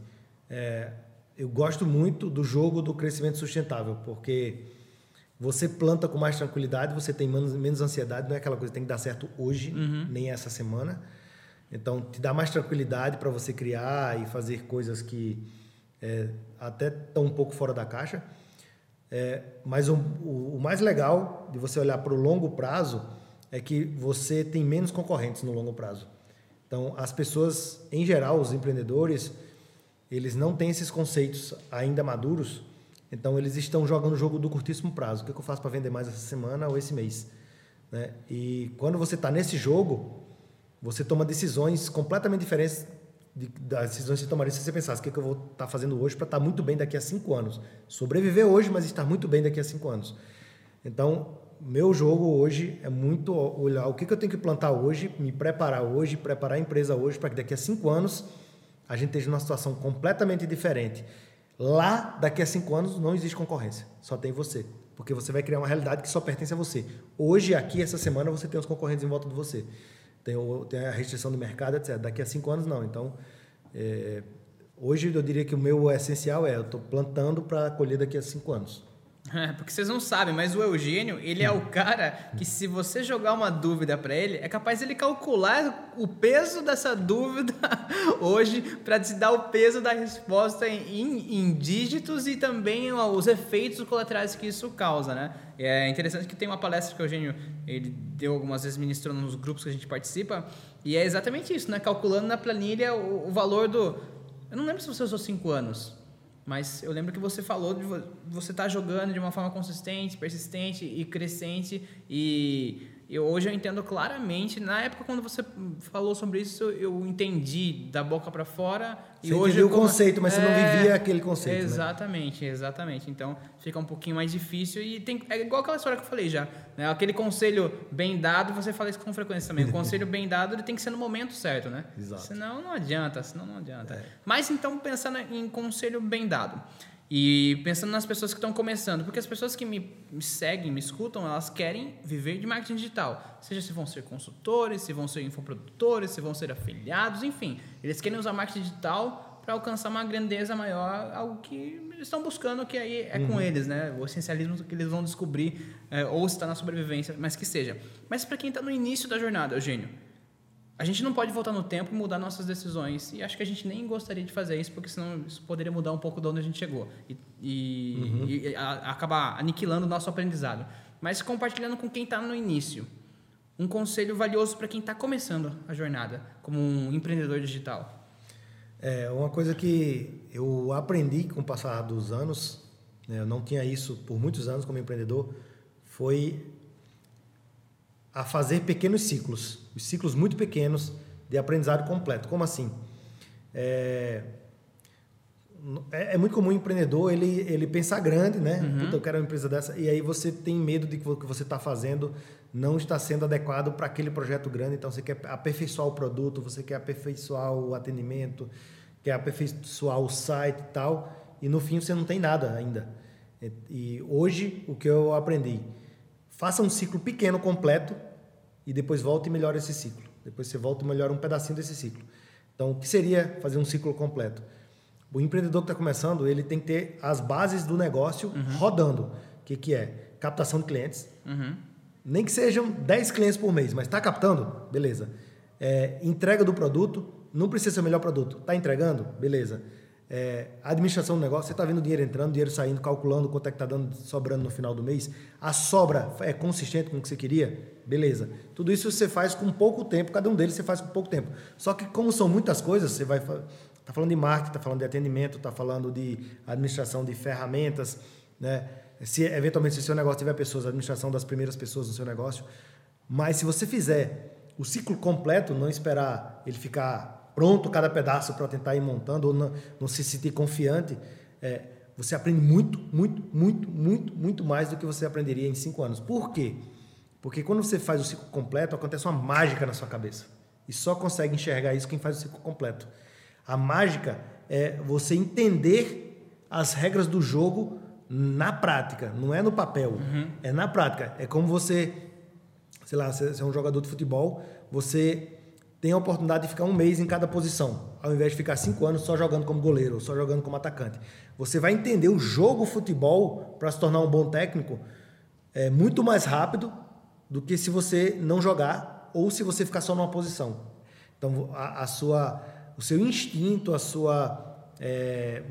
[SPEAKER 2] É, eu gosto muito do jogo do crescimento sustentável, porque você planta com mais tranquilidade, você tem menos, menos ansiedade, não é aquela coisa que tem que dar certo hoje, nem essa semana. Então, te dá mais tranquilidade para você criar e fazer coisas que é, até estão um pouco fora da caixa. É, mas o, o, o mais legal de você olhar para o longo prazo é que você tem menos concorrentes no longo prazo. Então, as pessoas, em geral, os empreendedores, eles não têm esses conceitos ainda maduros, então eles estão jogando o jogo do curtíssimo prazo. O que, que eu faço para vender mais essa semana ou esse mês? Né? E quando você está nesse jogo, você toma decisões completamente diferentes de- das decisões que você tomaria se você pensasse o que, que eu vou estar fazendo hoje para estar muito bem daqui a cinco anos. Sobreviver hoje, mas estar muito bem daqui a cinco anos. Então, meu jogo hoje é muito olhar o que, que eu tenho que plantar hoje, me preparar hoje, preparar a empresa hoje para que daqui a cinco anos a gente esteja numa situação completamente diferente. Lá, daqui a cinco anos, não existe concorrência, só tem você. Porque você vai criar uma realidade que só pertence a você. Hoje, aqui, essa semana, você tem os concorrentes em volta de você. Tem, tem a restrição do mercado, etc. Daqui a cinco anos, não. Então, é, hoje eu diria que o meu essencial é: eu estou plantando para colher daqui a cinco anos.
[SPEAKER 1] É, porque vocês não sabem, mas o Eugênio, ele é o cara que se você jogar uma dúvida para ele, é capaz ele calcular o peso dessa dúvida hoje para te dar o peso da resposta em, em dígitos e também os efeitos colaterais que isso causa, né? É interessante que tem uma palestra que o Eugênio ele deu algumas vezes ministrou nos grupos que a gente participa e é exatamente isso, né? Calculando na planilha o, o valor do... Eu não lembro se você usou cinco anos, mas eu lembro que você falou de vo- você estar jogando de uma forma consistente, persistente e crescente. E eu, hoje eu entendo claramente. Na época, quando você falou sobre isso, eu entendi da boca para fora.
[SPEAKER 2] Você
[SPEAKER 1] e hoje
[SPEAKER 2] o
[SPEAKER 1] como-
[SPEAKER 2] conceito, mas você não
[SPEAKER 1] É,
[SPEAKER 2] vivia aquele conceito, né?
[SPEAKER 1] Exatamente, exatamente. Então fica um pouquinho mais difícil. E tem, é igual aquela história que eu falei já. Né? Aquele conselho bem dado, você fala isso com frequência também. O conselho bem dado ele tem que ser no momento certo, né?
[SPEAKER 2] Exato.
[SPEAKER 1] Senão não adianta, senão não adianta.
[SPEAKER 2] É.
[SPEAKER 1] Mas então, pensando em conselho bem dado. E pensando nas pessoas que estão começando, porque as pessoas que me, me, seguem, me escutam, elas querem viver de marketing digital. Seja se vão ser consultores, se vão ser infoprodutores, se vão ser afiliados, enfim. Eles querem usar marketing digital para alcançar uma grandeza maior, algo que eles estão buscando, que aí é uhum. com eles, né? O essencialismo que eles vão descobrir, é, ou está na sobrevivência, mas que seja. Mas para quem está no início da jornada, Eugênio, a gente não pode voltar no tempo e mudar nossas decisões. E acho que a gente nem gostaria de fazer isso, porque senão isso poderia mudar um pouco de onde a gente chegou. E, e, uhum. e a, acabar aniquilando o nosso aprendizado. Mas compartilhando com quem está no início. Um conselho valioso para quem está começando a jornada como um empreendedor digital.
[SPEAKER 2] É, uma coisa que eu aprendi com o passar dos anos, né, eu não tinha isso por muitos anos como empreendedor, foi a fazer pequenos ciclos, os ciclos muito pequenos de aprendizado completo. Como assim? É, é, é muito comum o empreendedor ele, ele pensar grande, né? Uhum. Puta, eu quero uma empresa dessa. E aí você tem medo de que o que você está fazendo não está sendo adequado para aquele projeto grande. Então você quer aperfeiçoar o produto, você quer aperfeiçoar o atendimento, quer aperfeiçoar o site e tal. E no fim você não tem nada ainda. E hoje o que eu aprendi? Faça um ciclo pequeno completo e depois volta e melhora esse ciclo. Depois você volta e melhora um pedacinho desse ciclo. Então, o que seria fazer um ciclo completo? O empreendedor que está começando, ele tem que ter as bases do negócio uhum. rodando. O que, que é? Captação de clientes. Uhum. Nem que sejam 10 clientes por mês, mas está captando? Beleza. É, entrega do produto, não precisa ser o melhor produto. Está entregando? Beleza. É, administração do negócio, você está vendo dinheiro entrando, dinheiro saindo, calculando quanto é que está dando, sobrando no final do mês. A sobra é consistente com o que você queria? Beleza. Tudo isso você faz com pouco tempo, cada um deles você faz com pouco tempo. Só que como são muitas coisas, você vai tá falando de marketing, está falando de atendimento, está falando de administração de ferramentas, né? Se eventualmente se o seu negócio tiver pessoas, a administração das primeiras pessoas no seu negócio. Mas se você fizer o ciclo completo, não esperar ele ficar pronto cada pedaço para tentar ir montando ou não, não se sentir confiante, é, você aprende muito, muito, muito, muito, muito mais do que você aprenderia em cinco anos. Por quê? Porque quando você faz o ciclo completo, acontece uma mágica na sua cabeça. E só consegue enxergar isso quem faz o ciclo completo. A mágica é você entender as regras do jogo na prática, não é no papel, uhum. é na prática. É como você, sei lá, você é um jogador de futebol, você tem a oportunidade de ficar um mês em cada posição, ao invés de ficar cinco anos só jogando como goleiro ou só jogando como atacante. Você vai entender o jogo futebol para se tornar um bom técnico é, muito mais rápido do que se você não jogar ou se você ficar só numa posição. Então, a, a sua, o seu instinto, a sua, é,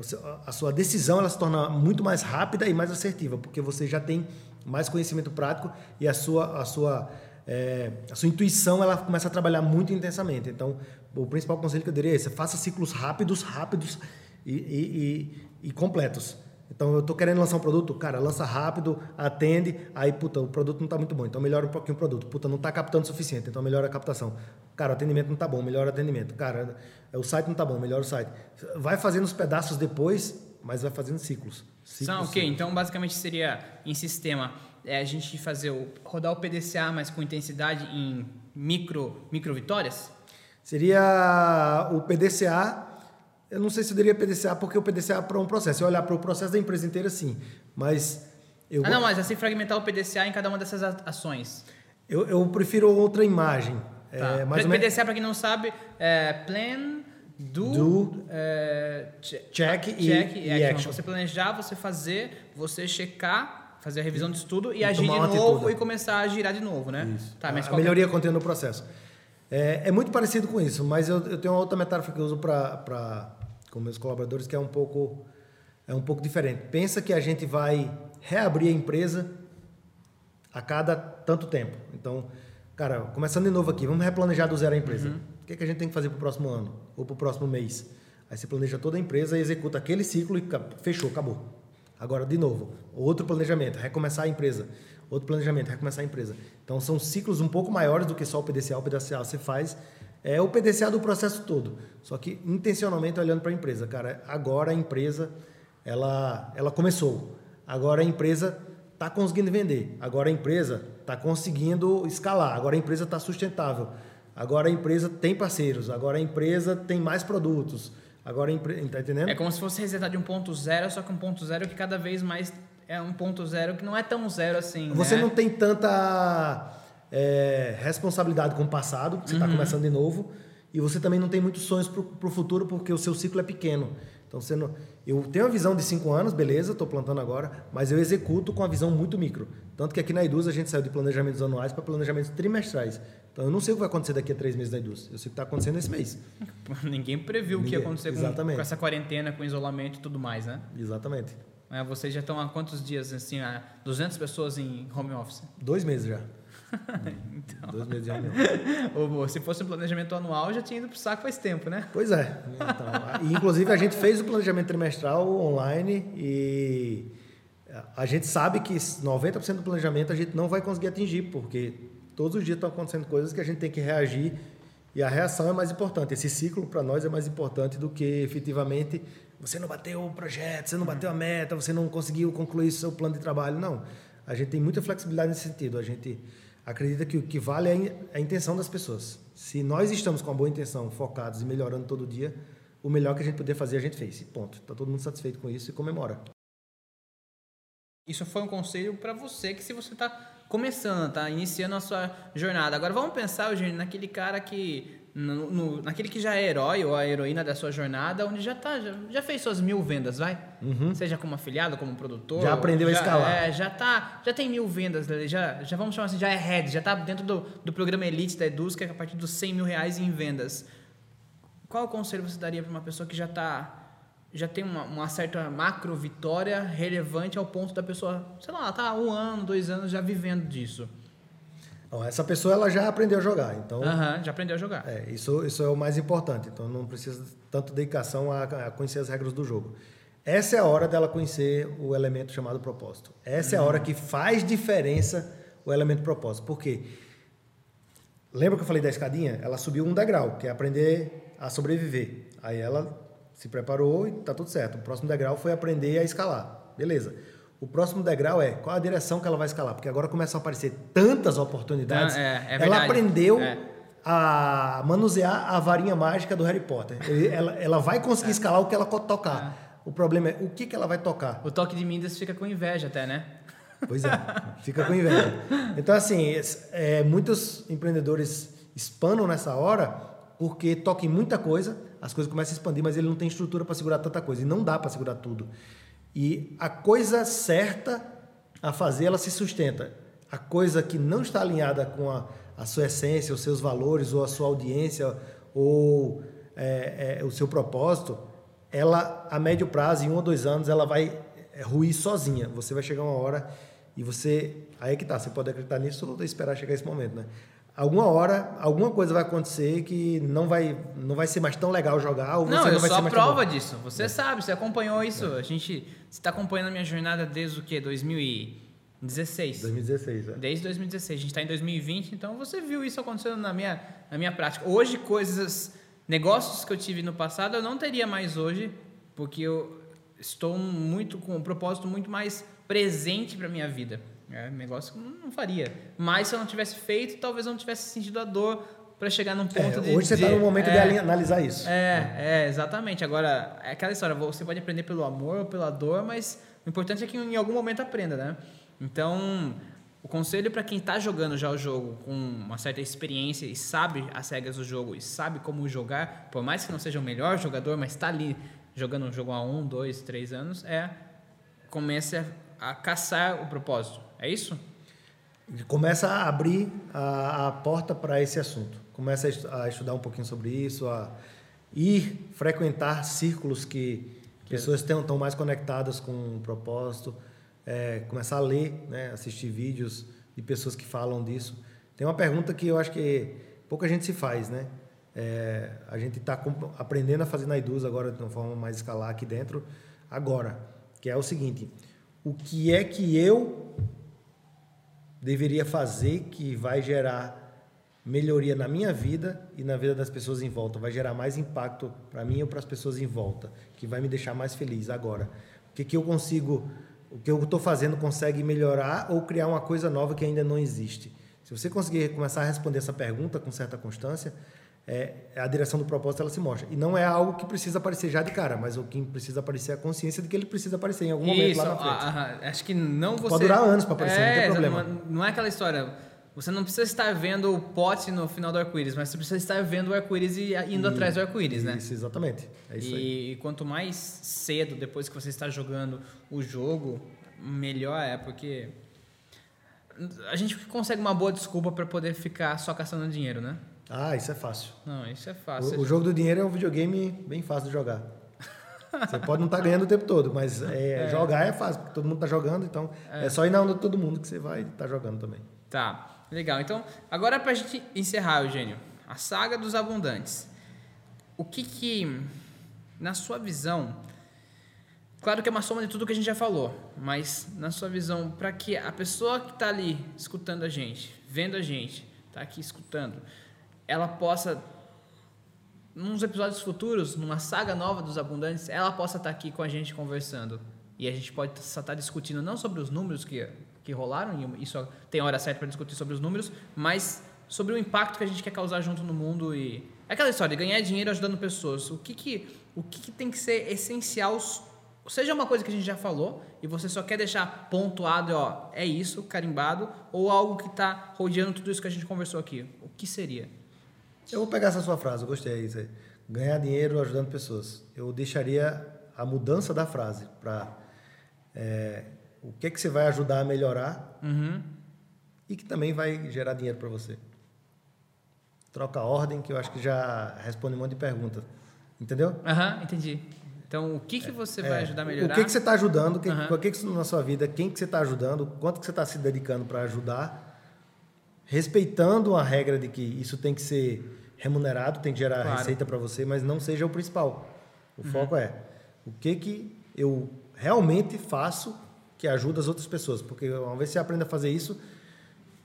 [SPEAKER 2] a sua decisão, ela se torna muito mais rápida e mais assertiva, porque você já tem mais conhecimento prático e a sua, a sua é, a sua intuição ela começa a trabalhar muito intensamente. Então, o principal conselho que eu daria é esse: faça ciclos rápidos, rápidos e, e, e, e completos. Então, eu estou querendo lançar um produto, cara, lança rápido, atende, aí, puta, o produto não está muito bom, então melhora um pouquinho o produto. Puta, não está captando o suficiente, então melhora a captação. Cara, o atendimento não está bom, melhora o atendimento. Cara, o site não está bom, melhora o site. Vai fazendo os pedaços depois, mas vai fazendo ciclos. ciclos
[SPEAKER 1] São, ok, então basicamente seria em sistema é a gente fazer o, rodar o PDCA, mas com intensidade em micro, micro vitórias?
[SPEAKER 2] Seria o PDCA. Eu não sei se eu diria PDCA, porque o PDCA é para um processo. Eu olhar para o processo da empresa inteira, sim. Mas. Eu
[SPEAKER 1] ah, não, mas assim fragmentar o PDCA em cada uma dessas ações.
[SPEAKER 2] Eu, eu prefiro outra imagem.
[SPEAKER 1] Tá. É, mais PDCA, para quem não sabe, é plan, do, do
[SPEAKER 2] é,
[SPEAKER 1] check,
[SPEAKER 2] check,
[SPEAKER 1] e, check e, e action. action. Você planejar, você fazer, você checar fazer a revisão de estudo e, e agir de novo atitude. e começar a girar de novo, né?
[SPEAKER 2] Isso. Tá, mas a melhoria é... contínua no processo. É, é, muito parecido com isso, mas eu, eu tenho uma outra metáfora que eu uso para com meus colaboradores que é um pouco é um pouco diferente. Pensa que a gente vai reabrir a empresa a cada tanto tempo. Então, cara, começando de novo aqui, vamos replanejar do zero a empresa. Uhum. O que, é que a gente tem que fazer para o próximo ano ou para o próximo mês? Aí você planeja toda a empresa e executa aquele ciclo e fechou, acabou. Agora, de novo, outro planejamento, recomeçar a empresa. Outro planejamento, recomeçar a empresa. Então, são ciclos um pouco maiores do que só o PDCA. O PDCA você faz é o PDCA do processo todo. Só que intencionalmente olhando para a empresa. Cara, agora a empresa, ela, ela começou. Agora a empresa está conseguindo vender. Agora a empresa está conseguindo escalar. Agora a empresa está sustentável. Agora a empresa tem parceiros. Agora a empresa tem mais produtos. Agora, tá entendendo?
[SPEAKER 1] É como se fosse resetar de um ponto zero, só que um ponto zero que cada vez mais é um ponto zero que não é tão zero assim.
[SPEAKER 2] Você
[SPEAKER 1] né?
[SPEAKER 2] não tem tanta é, responsabilidade com o passado, você está
[SPEAKER 1] Uhum.
[SPEAKER 2] começando de novo, e você também não tem muitos sonhos para o futuro porque o seu ciclo é pequeno. Então você não, eu tenho uma visão de cinco anos, beleza, estou plantando agora, mas eu executo com a visão muito micro. Tanto que aqui na Eduz a gente saiu de planejamentos anuais para planejamentos trimestrais. Então eu não sei o que vai acontecer daqui a três meses na Eduz. Eu sei o que está acontecendo esse mês.
[SPEAKER 1] Ninguém previu o que ia acontecer com, com essa quarentena, com isolamento e tudo mais, né?
[SPEAKER 2] Exatamente.
[SPEAKER 1] É, vocês já estão há quantos dias, assim, há 200 pessoas em home office?
[SPEAKER 2] Dois meses já.
[SPEAKER 1] Então,
[SPEAKER 2] Dois meses de reunião.
[SPEAKER 1] ou, se fosse um planejamento anual, já tinha ido pro saco faz tempo, né?
[SPEAKER 2] Pois é. Então, inclusive, a gente fez o planejamento trimestral online e a gente sabe que 90% do planejamento a gente não vai conseguir atingir, porque todos os dias estão acontecendo coisas que a gente tem que reagir e a reação é mais importante. Esse ciclo, para nós, é mais importante do que efetivamente você não bateu o projeto, você não bateu a meta, você não conseguiu concluir seu plano de trabalho. Não. A gente tem muita flexibilidade nesse sentido. A gente acredita que o que vale é a in- a intenção das pessoas. Se nós estamos com uma boa intenção, focados e melhorando todo dia, o melhor que a gente poder fazer a gente fez. Ponto. Está todo mundo satisfeito com isso e comemora.
[SPEAKER 1] Isso foi um conselho para você que se você está começando, tá iniciando a sua jornada. Agora vamos pensar, Eugênio, naquele cara que no, no- naquele que já é herói ou a heroína da sua jornada, onde já tá, já, já fez suas mil vendas, vai? Seja como afiliado, como produtor.
[SPEAKER 2] Uhum. Já aprendeu a escalar.
[SPEAKER 1] É, já tá, já tem mil vendas, né? já, já vamos chamar assim, já é head, já tá dentro do, do programa Elite da que é a partir dos 100 mil reais em vendas. Qual conselho você daria para uma pessoa que já está já tem uma, uma certa macro vitória relevante ao ponto da pessoa, sei lá, tá um ano, dois anos já vivendo disso.
[SPEAKER 2] Essa pessoa ela já aprendeu a jogar, então
[SPEAKER 1] Aham, já aprendeu a jogar.
[SPEAKER 2] é, isso, isso é o mais importante. Então não precisa tanto dedicação a, a conhecer as regras do jogo. Essa é a hora dela conhecer o elemento chamado propósito. Essa é a hora que faz diferença o elemento propósito. Por quê? Lembra que eu falei da escadinha? Ela subiu um degrau, que é aprender a sobreviver. Aí ela se preparou e tá tudo certo. O próximo degrau foi aprender a escalar. Beleza. O próximo degrau é qual a direção que ela vai escalar, porque agora começam a aparecer tantas oportunidades.
[SPEAKER 1] Tan- é, é
[SPEAKER 2] ela
[SPEAKER 1] verdade.
[SPEAKER 2] aprendeu
[SPEAKER 1] É.
[SPEAKER 2] a manusear a varinha mágica do Harry Potter. Ela, ela vai conseguir escalar o que ela tocar. O problema é o que, que ela vai tocar.
[SPEAKER 1] O toque de Midas fica com inveja até, né?
[SPEAKER 2] Pois é, fica com inveja. Então, assim, é, muitos empreendedores espanam nessa hora porque toca em muita coisa, as coisas começam a expandir, mas ele não tem estrutura para segurar tanta coisa. E não dá para segurar tudo. E a coisa certa a fazer, ela se sustenta. A coisa que não está alinhada com a, a sua essência, os seus valores, ou a sua audiência, ou é, é, o seu propósito, ela, a médio prazo, em um ou dois anos, ela vai é, ruir sozinha. Você vai chegar uma hora e você. Aí é que tá, você pode acreditar nisso ou esperar chegar esse momento, né? Alguma hora, alguma coisa vai acontecer que não vai, não vai ser mais tão legal jogar, ou você
[SPEAKER 1] Não,
[SPEAKER 2] não,
[SPEAKER 1] eu
[SPEAKER 2] vai
[SPEAKER 1] sou
[SPEAKER 2] ser
[SPEAKER 1] a prova disso. Você sabe, você acompanhou isso. A gente você está acompanhando a minha jornada desde o quê? 2016.
[SPEAKER 2] 2016, é.
[SPEAKER 1] Desde 2016. A gente está em 2020, então você viu isso acontecendo na minha, na minha prática. Hoje, coisas, negócios que eu tive no passado, eu não teria mais hoje, porque eu estou muito com um propósito muito mais presente para minha vida. É um negócio que eu não faria. Mas se eu não tivesse feito, talvez eu não tivesse sentido a dor para chegar num ponto
[SPEAKER 2] É,
[SPEAKER 1] de.
[SPEAKER 2] hoje você está
[SPEAKER 1] de-
[SPEAKER 2] no momento de
[SPEAKER 1] é,
[SPEAKER 2] ali- analisar isso.
[SPEAKER 1] é, é, exatamente. Agora, é aquela história, você pode aprender pelo amor ou pela dor, mas o importante é que em algum momento aprenda, né? Então, o conselho para quem está jogando já o jogo com uma certa experiência e sabe as regras do jogo e sabe como jogar, por mais que não seja o melhor jogador, mas está ali jogando um jogo há um, dois, três anos, é comece a, a caçar o propósito. É isso?
[SPEAKER 2] Começa a abrir a, a porta para esse assunto. Começa a estu- a estudar um pouquinho sobre isso, a ir frequentar círculos que pessoas tenham- estão mais conectadas com o propósito, é, começar a ler, né, assistir vídeos de pessoas que falam disso. Tem uma pergunta que eu acho que pouca gente se faz, né? É, a gente está aprendendo a fazer na Iduz agora de uma forma mais escalar aqui dentro, agora, que é o seguinte: o que é que eu deveria fazer que vai gerar melhoria na minha vida e na vida das pessoas em volta, vai gerar mais impacto para mim ou para as pessoas em volta, que vai me deixar mais feliz agora. O que, que eu consigo, o que eu estou fazendo consegue melhorar ou criar uma coisa nova que ainda não existe? Se você conseguir começar a responder essa pergunta com certa constância, é, a direção do propósito ela se mostra. E não é algo que precisa aparecer já de cara, mas o que precisa aparecer é a consciência de que ele precisa aparecer em algum momento
[SPEAKER 1] Isso,
[SPEAKER 2] lá na frente.
[SPEAKER 1] ah, ah, acho que não você.
[SPEAKER 2] Pode durar anos pra aparecer, não tem problema.
[SPEAKER 1] Não, não é aquela história. Você não precisa estar vendo o pote no final do arco-íris, mas você precisa estar vendo o arco-íris e indo atrás do arco-íris, né?
[SPEAKER 2] Isso, exatamente. É isso
[SPEAKER 1] e,
[SPEAKER 2] aí.
[SPEAKER 1] e quanto mais cedo, depois que você está jogando o jogo, melhor é, porque a gente consegue uma boa desculpa para poder ficar só caçando dinheiro, né?
[SPEAKER 2] Ah, isso é fácil.
[SPEAKER 1] Não, isso é fácil.
[SPEAKER 2] O, o jogo do dinheiro é um videogame bem fácil de jogar. Você pode não estar ganhando o tempo todo, mas é, jogar é fácil, porque todo mundo está jogando, então é. só ir na onda de todo mundo que você vai estar jogando também.
[SPEAKER 1] Tá, legal. Então, agora para a gente encerrar, Eugênio, a saga dos abundantes. O que que, na sua visão, claro que é uma soma de tudo que a gente já falou, mas na sua visão, para que a pessoa que está ali escutando a gente, vendo a gente, está aqui escutando, ela possa, nos episódios futuros, numa saga nova dos Abundantes, ela possa estar aqui com a gente conversando. E a gente pode estar discutindo não sobre os números que, que rolaram, e isso tem hora certa para discutir sobre os números, mas sobre o impacto que a gente quer causar junto no mundo e aquela história de ganhar dinheiro ajudando pessoas. O que que, o que, que tem que ser essencial seja uma coisa que a gente já falou e você só quer deixar pontuado, ó, é isso, carimbado, ou algo que está rodeando tudo isso que a gente conversou aqui. O que seria?
[SPEAKER 2] Eu vou pegar essa sua frase, eu gostei disso aí. Ganhar dinheiro ajudando pessoas. Eu deixaria a mudança da frase para é, o que, é que você vai ajudar a melhorar
[SPEAKER 1] uhum.
[SPEAKER 2] e que também vai gerar dinheiro para você. Troca a ordem, que eu acho que já responde um monte de perguntas. Entendeu?
[SPEAKER 1] Aham, uhum, entendi. Então, o que, que você é, vai ajudar a melhorar?
[SPEAKER 2] O que, que você está ajudando? O que, uhum. que, que na sua vida? Quem que você está ajudando? Quanto que você está se dedicando para ajudar? Respeitando a regra de que isso tem que ser remunerado, tem que gerar claro. receita para você, mas não seja o principal. O uhum. foco é o que que eu realmente faço que ajuda as outras pessoas, porque uma vez que você aprende a fazer isso,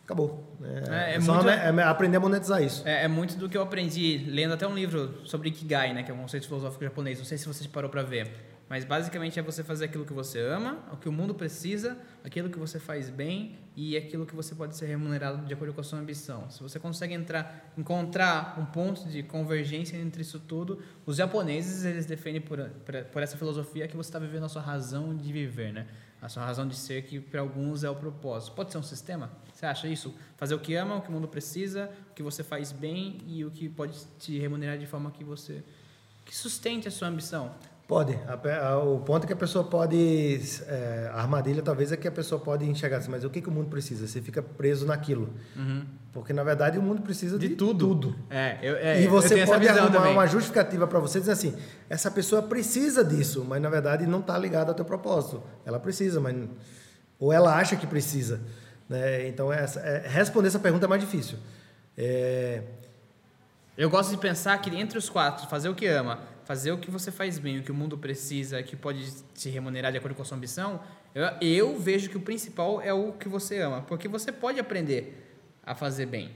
[SPEAKER 2] acabou. É, é, é muito, é, aprender a monetizar isso.
[SPEAKER 1] É, é, muito do que eu aprendi lendo até um livro sobre Ikigai, né, que é um conceito filosófico japonês. Não sei se você parou para ver. Mas basicamente é você fazer aquilo que você ama, o que o mundo precisa, aquilo que você faz bem e aquilo que você pode ser remunerado de acordo com a sua ambição. Se você consegue entrar, encontrar um ponto de convergência entre isso tudo, os japoneses eles defendem por, por, essa filosofia que você está vivendo a sua razão de viver, né? A sua razão de ser que para alguns é o propósito. Pode ser um sistema? Você acha isso? Fazer o que ama, o que o mundo precisa, o que você faz bem e o que pode te remunerar de forma que você que sustente a sua ambição.
[SPEAKER 2] Pode. A, a, o ponto é que a pessoa pode. É, a armadilha talvez é que a pessoa pode enxergar assim, mas o que, que o mundo precisa? Você fica preso naquilo.
[SPEAKER 1] Uhum.
[SPEAKER 2] Porque na verdade o mundo precisa de,
[SPEAKER 1] de tudo.
[SPEAKER 2] tudo.
[SPEAKER 1] É, eu, é,
[SPEAKER 2] e você pode arrumar uma justificativa para você dizer assim: essa pessoa precisa disso, mas na verdade não está ligada ao teu propósito. Ela precisa, mas. Ou ela acha que precisa. Né? Então, essa, é, responder essa pergunta é mais difícil. É...
[SPEAKER 1] Eu gosto de pensar que entre os quatro, fazer o que ama fazer o que você faz bem, o que o mundo precisa, que pode te remunerar de acordo com a sua ambição, eu, eu vejo que o principal é o que você ama, porque você pode aprender a fazer bem,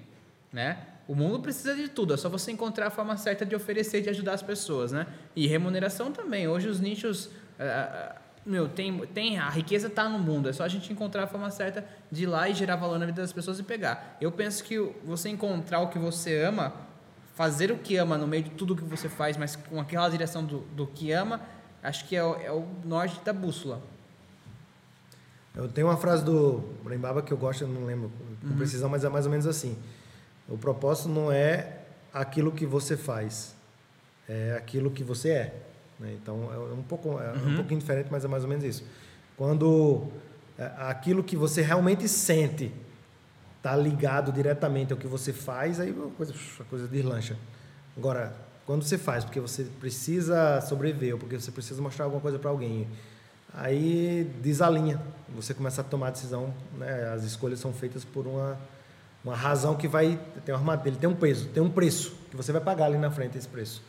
[SPEAKER 1] né? O mundo precisa de tudo, é só você encontrar a forma certa de oferecer de ajudar as pessoas, né? E remuneração também. Hoje os nichos, meu, tem, tem a riqueza está no mundo, é só a gente encontrar a forma certa de ir lá e gerar valor na vida das pessoas e pegar. Eu penso que você encontrar o que você ama fazer o que ama no meio de tudo que você faz, mas com aquela direção do, do que ama, acho que é o, é o norte da bússola.
[SPEAKER 2] Eu tenho uma frase do Brembaba que eu gosto, eu não lembro com uhum. precisão, mas é mais ou menos assim. O propósito não é aquilo que você faz, é aquilo que você é. Né? Então é um pouco é uhum. um pouquinho diferente, mas é mais ou menos isso. Quando é, aquilo que você realmente sente está ligado diretamente ao que você faz, aí a coisa, a coisa deslancha. Agora, quando você faz porque você precisa sobreviver ou porque você precisa mostrar alguma coisa para alguém, aí desalinha. Você começa a tomar decisão, né? as escolhas são feitas por uma, uma razão que vai tem uma armadilha, tem um peso, tem um preço que você vai pagar ali na frente esse preço.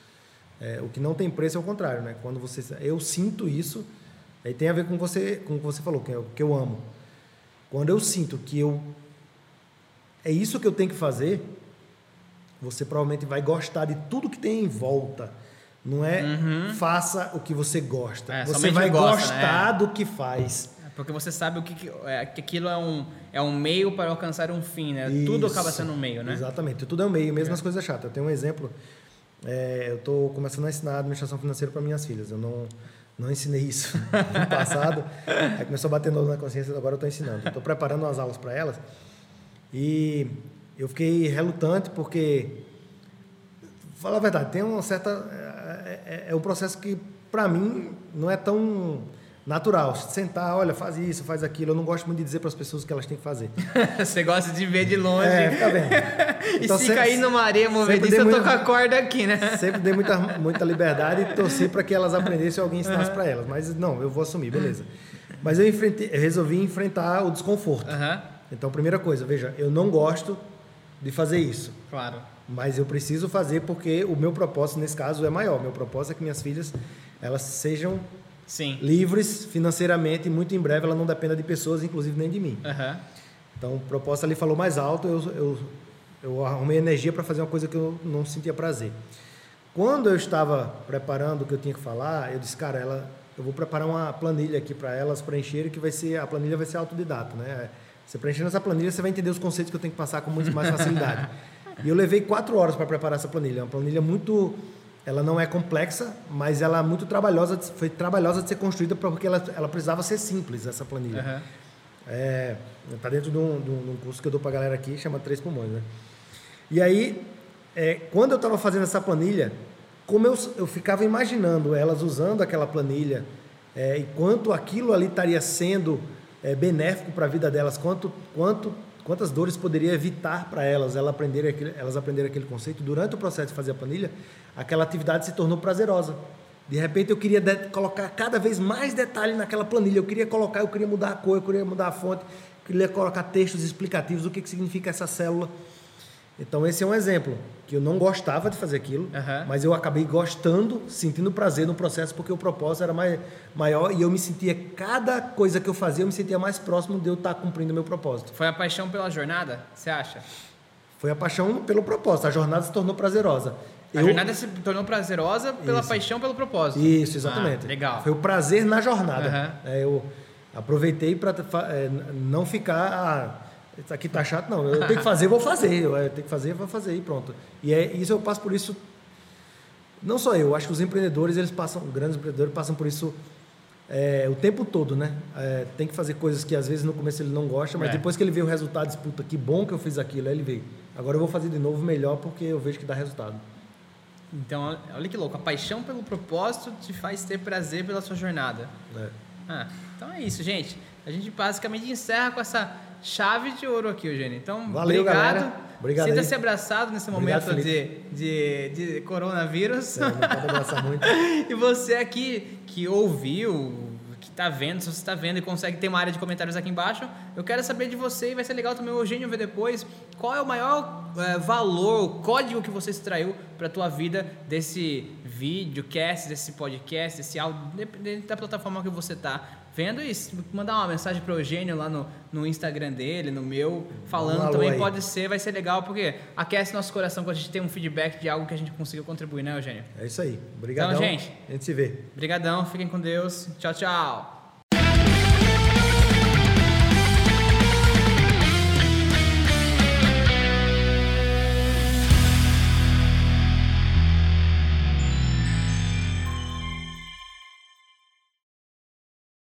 [SPEAKER 2] É, o que não tem preço é o contrário, né? Quando você eu sinto isso, aí tem a ver com você, com o que você falou, que é o que eu amo. Quando eu sinto que eu é isso que eu tenho que fazer, você provavelmente vai gostar de tudo que tem em volta. Não é
[SPEAKER 1] uhum.
[SPEAKER 2] faça o que você gosta. É, você vai gosta, gostar né? do que faz.
[SPEAKER 1] Porque você sabe o que, que, é, que aquilo é um, é um meio para alcançar um fim, né?
[SPEAKER 2] Isso.
[SPEAKER 1] Tudo acaba sendo um meio, né?
[SPEAKER 2] Exatamente, tudo é um meio, mesmo as coisas chatas. Eu tenho um exemplo, é, eu estou começando a ensinar administração financeira para minhas filhas. Eu não, não ensinei isso no passado, aí começou a bater novo na consciência, agora eu estou ensinando. Estou preparando umas aulas para elas e eu fiquei relutante porque, falar a verdade, tem uma certa. É, é, é um processo que, para mim, não é tão natural. Sentar, olha, faz isso, faz aquilo. Eu não gosto muito de dizer para as pessoas o que elas têm que fazer.
[SPEAKER 1] Você gosta de ver de longe.
[SPEAKER 2] É, fica
[SPEAKER 1] e
[SPEAKER 2] Então,
[SPEAKER 1] se
[SPEAKER 2] sempre-
[SPEAKER 1] cair numa areia movediça, eu tô
[SPEAKER 2] muita-
[SPEAKER 1] com a corda aqui, né?
[SPEAKER 2] Sempre dei muita, muita liberdade e torci para que elas aprendessem e alguém ensinasse para elas. Mas não, eu vou assumir, beleza. Mas eu, enfrentei, eu resolvi enfrentar o desconforto.
[SPEAKER 1] Aham,
[SPEAKER 2] Então, primeira coisa, veja, eu não gosto de fazer isso.
[SPEAKER 1] claro.
[SPEAKER 2] Mas eu preciso fazer porque o meu propósito, nesse caso, é maior. Meu propósito é que minhas filhas elas sejam
[SPEAKER 1] Sim.
[SPEAKER 2] livres financeiramente e muito em breve ela não dependa de pessoas, inclusive nem de mim.
[SPEAKER 1] Aham.
[SPEAKER 2] Então, o propósito ali falou mais alto, eu, eu, eu arrumei energia para fazer uma coisa que eu não sentia prazer. Quando eu estava preparando o que eu tinha que falar, eu disse, cara, ela, eu vou preparar uma planilha aqui para elas preencherem, que vai ser, a planilha vai ser autodidata, né? Você preenchendo essa planilha, você vai entender os conceitos que eu tenho que passar com muito mais facilidade. e eu levei quatro horas para preparar essa planilha. É uma planilha muito... Ela não é complexa, mas ela é muito trabalhosa, foi trabalhosa de ser construída porque ela, ela precisava ser simples, essa planilha.
[SPEAKER 1] Aham.
[SPEAKER 2] É, tá dentro de um, de um- curso que eu dou pra galera aqui, chama Três Pulmões, né? E aí, é, quando eu estava fazendo essa planilha, como eu, eu ficava imaginando elas usando aquela planilha é, e quanto aquilo ali estaria sendo é, benéfico para a vida delas, quanto, quanto, quantas dores poderia evitar para elas, elas aprenderem, aquele, elas aprenderem aquele conceito, durante o processo de fazer a planilha, aquela atividade se tornou prazerosa. De repente eu queria colocar cada vez mais detalhe naquela planilha. Eu queria colocar, eu queria mudar a cor, eu queria mudar a fonte, eu queria colocar textos explicativos do que, que significa essa célula. Então esse é um exemplo que eu não gostava de fazer aquilo,
[SPEAKER 1] Aham.
[SPEAKER 2] mas eu acabei gostando, sentindo prazer no processo porque o propósito era mai- maior e eu me sentia cada coisa que eu fazia, eu me sentia mais próximo de eu estar cumprindo o meu propósito.
[SPEAKER 1] Foi a paixão pela jornada, você acha?
[SPEAKER 2] Foi a paixão pelo propósito, a jornada se tornou prazerosa.
[SPEAKER 1] A
[SPEAKER 2] Eu-
[SPEAKER 1] jornada se tornou prazerosa pela
[SPEAKER 2] Isso.
[SPEAKER 1] paixão pelo propósito.
[SPEAKER 2] Isso, exatamente.
[SPEAKER 1] Ah, legal.
[SPEAKER 2] Foi o prazer na jornada.
[SPEAKER 1] Aham.
[SPEAKER 2] É, eu aproveitei para não ficar. Ah, isso aqui tá chato, não. Eu tenho que fazer, vou fazer. Eu é, tenho que fazer, vou fazer e pronto. E é isso eu passo por isso. Não só eu, acho que os empreendedores, eles passam, grandes empreendedores passam por isso é, o tempo todo, né? É, tem que fazer coisas que às vezes no começo ele não gosta, mas
[SPEAKER 1] É.
[SPEAKER 2] depois que ele vê o resultado, diz, puta, que bom que eu fiz aquilo, aí ele vê. Agora eu vou fazer de novo melhor porque eu vejo que dá resultado.
[SPEAKER 1] Então, olha que louco. A paixão pelo propósito te faz ter prazer pela sua jornada.
[SPEAKER 2] né?
[SPEAKER 1] Ah, então é isso, gente. A gente basicamente encerra com essa chave de ouro aqui, Eugênio. Então,
[SPEAKER 2] Valeu,
[SPEAKER 1] obrigado.
[SPEAKER 2] galera. Obrigado
[SPEAKER 1] Sinta-se abraçado nesse
[SPEAKER 2] Obrigado,
[SPEAKER 1] momento de, de, de coronavírus.
[SPEAKER 2] É, não pode abraçar muito.
[SPEAKER 1] e você aqui que ouviu, que tá vendo, se você está vendo e consegue ter uma área de comentários aqui embaixo, eu quero saber de você e vai ser legal também o Eugênio ver depois qual é o maior eh, valor, o código que você extraiu para a tua vida desse videocast, desse podcast, desse áudio, dependendo da plataforma que você tá vendo se mandar uma mensagem para o Eugênio lá no, no Instagram dele, no meu, falando também
[SPEAKER 2] aí.
[SPEAKER 1] pode ser, vai ser legal porque aquece nosso coração quando a gente tem um feedback de algo que a gente conseguiu contribuir, né, Eugênio?
[SPEAKER 2] É isso aí. Obrigadão.
[SPEAKER 1] Então, gente.
[SPEAKER 2] A gente se vê.
[SPEAKER 1] Obrigadão, fiquem com Deus. Tchau, tchau.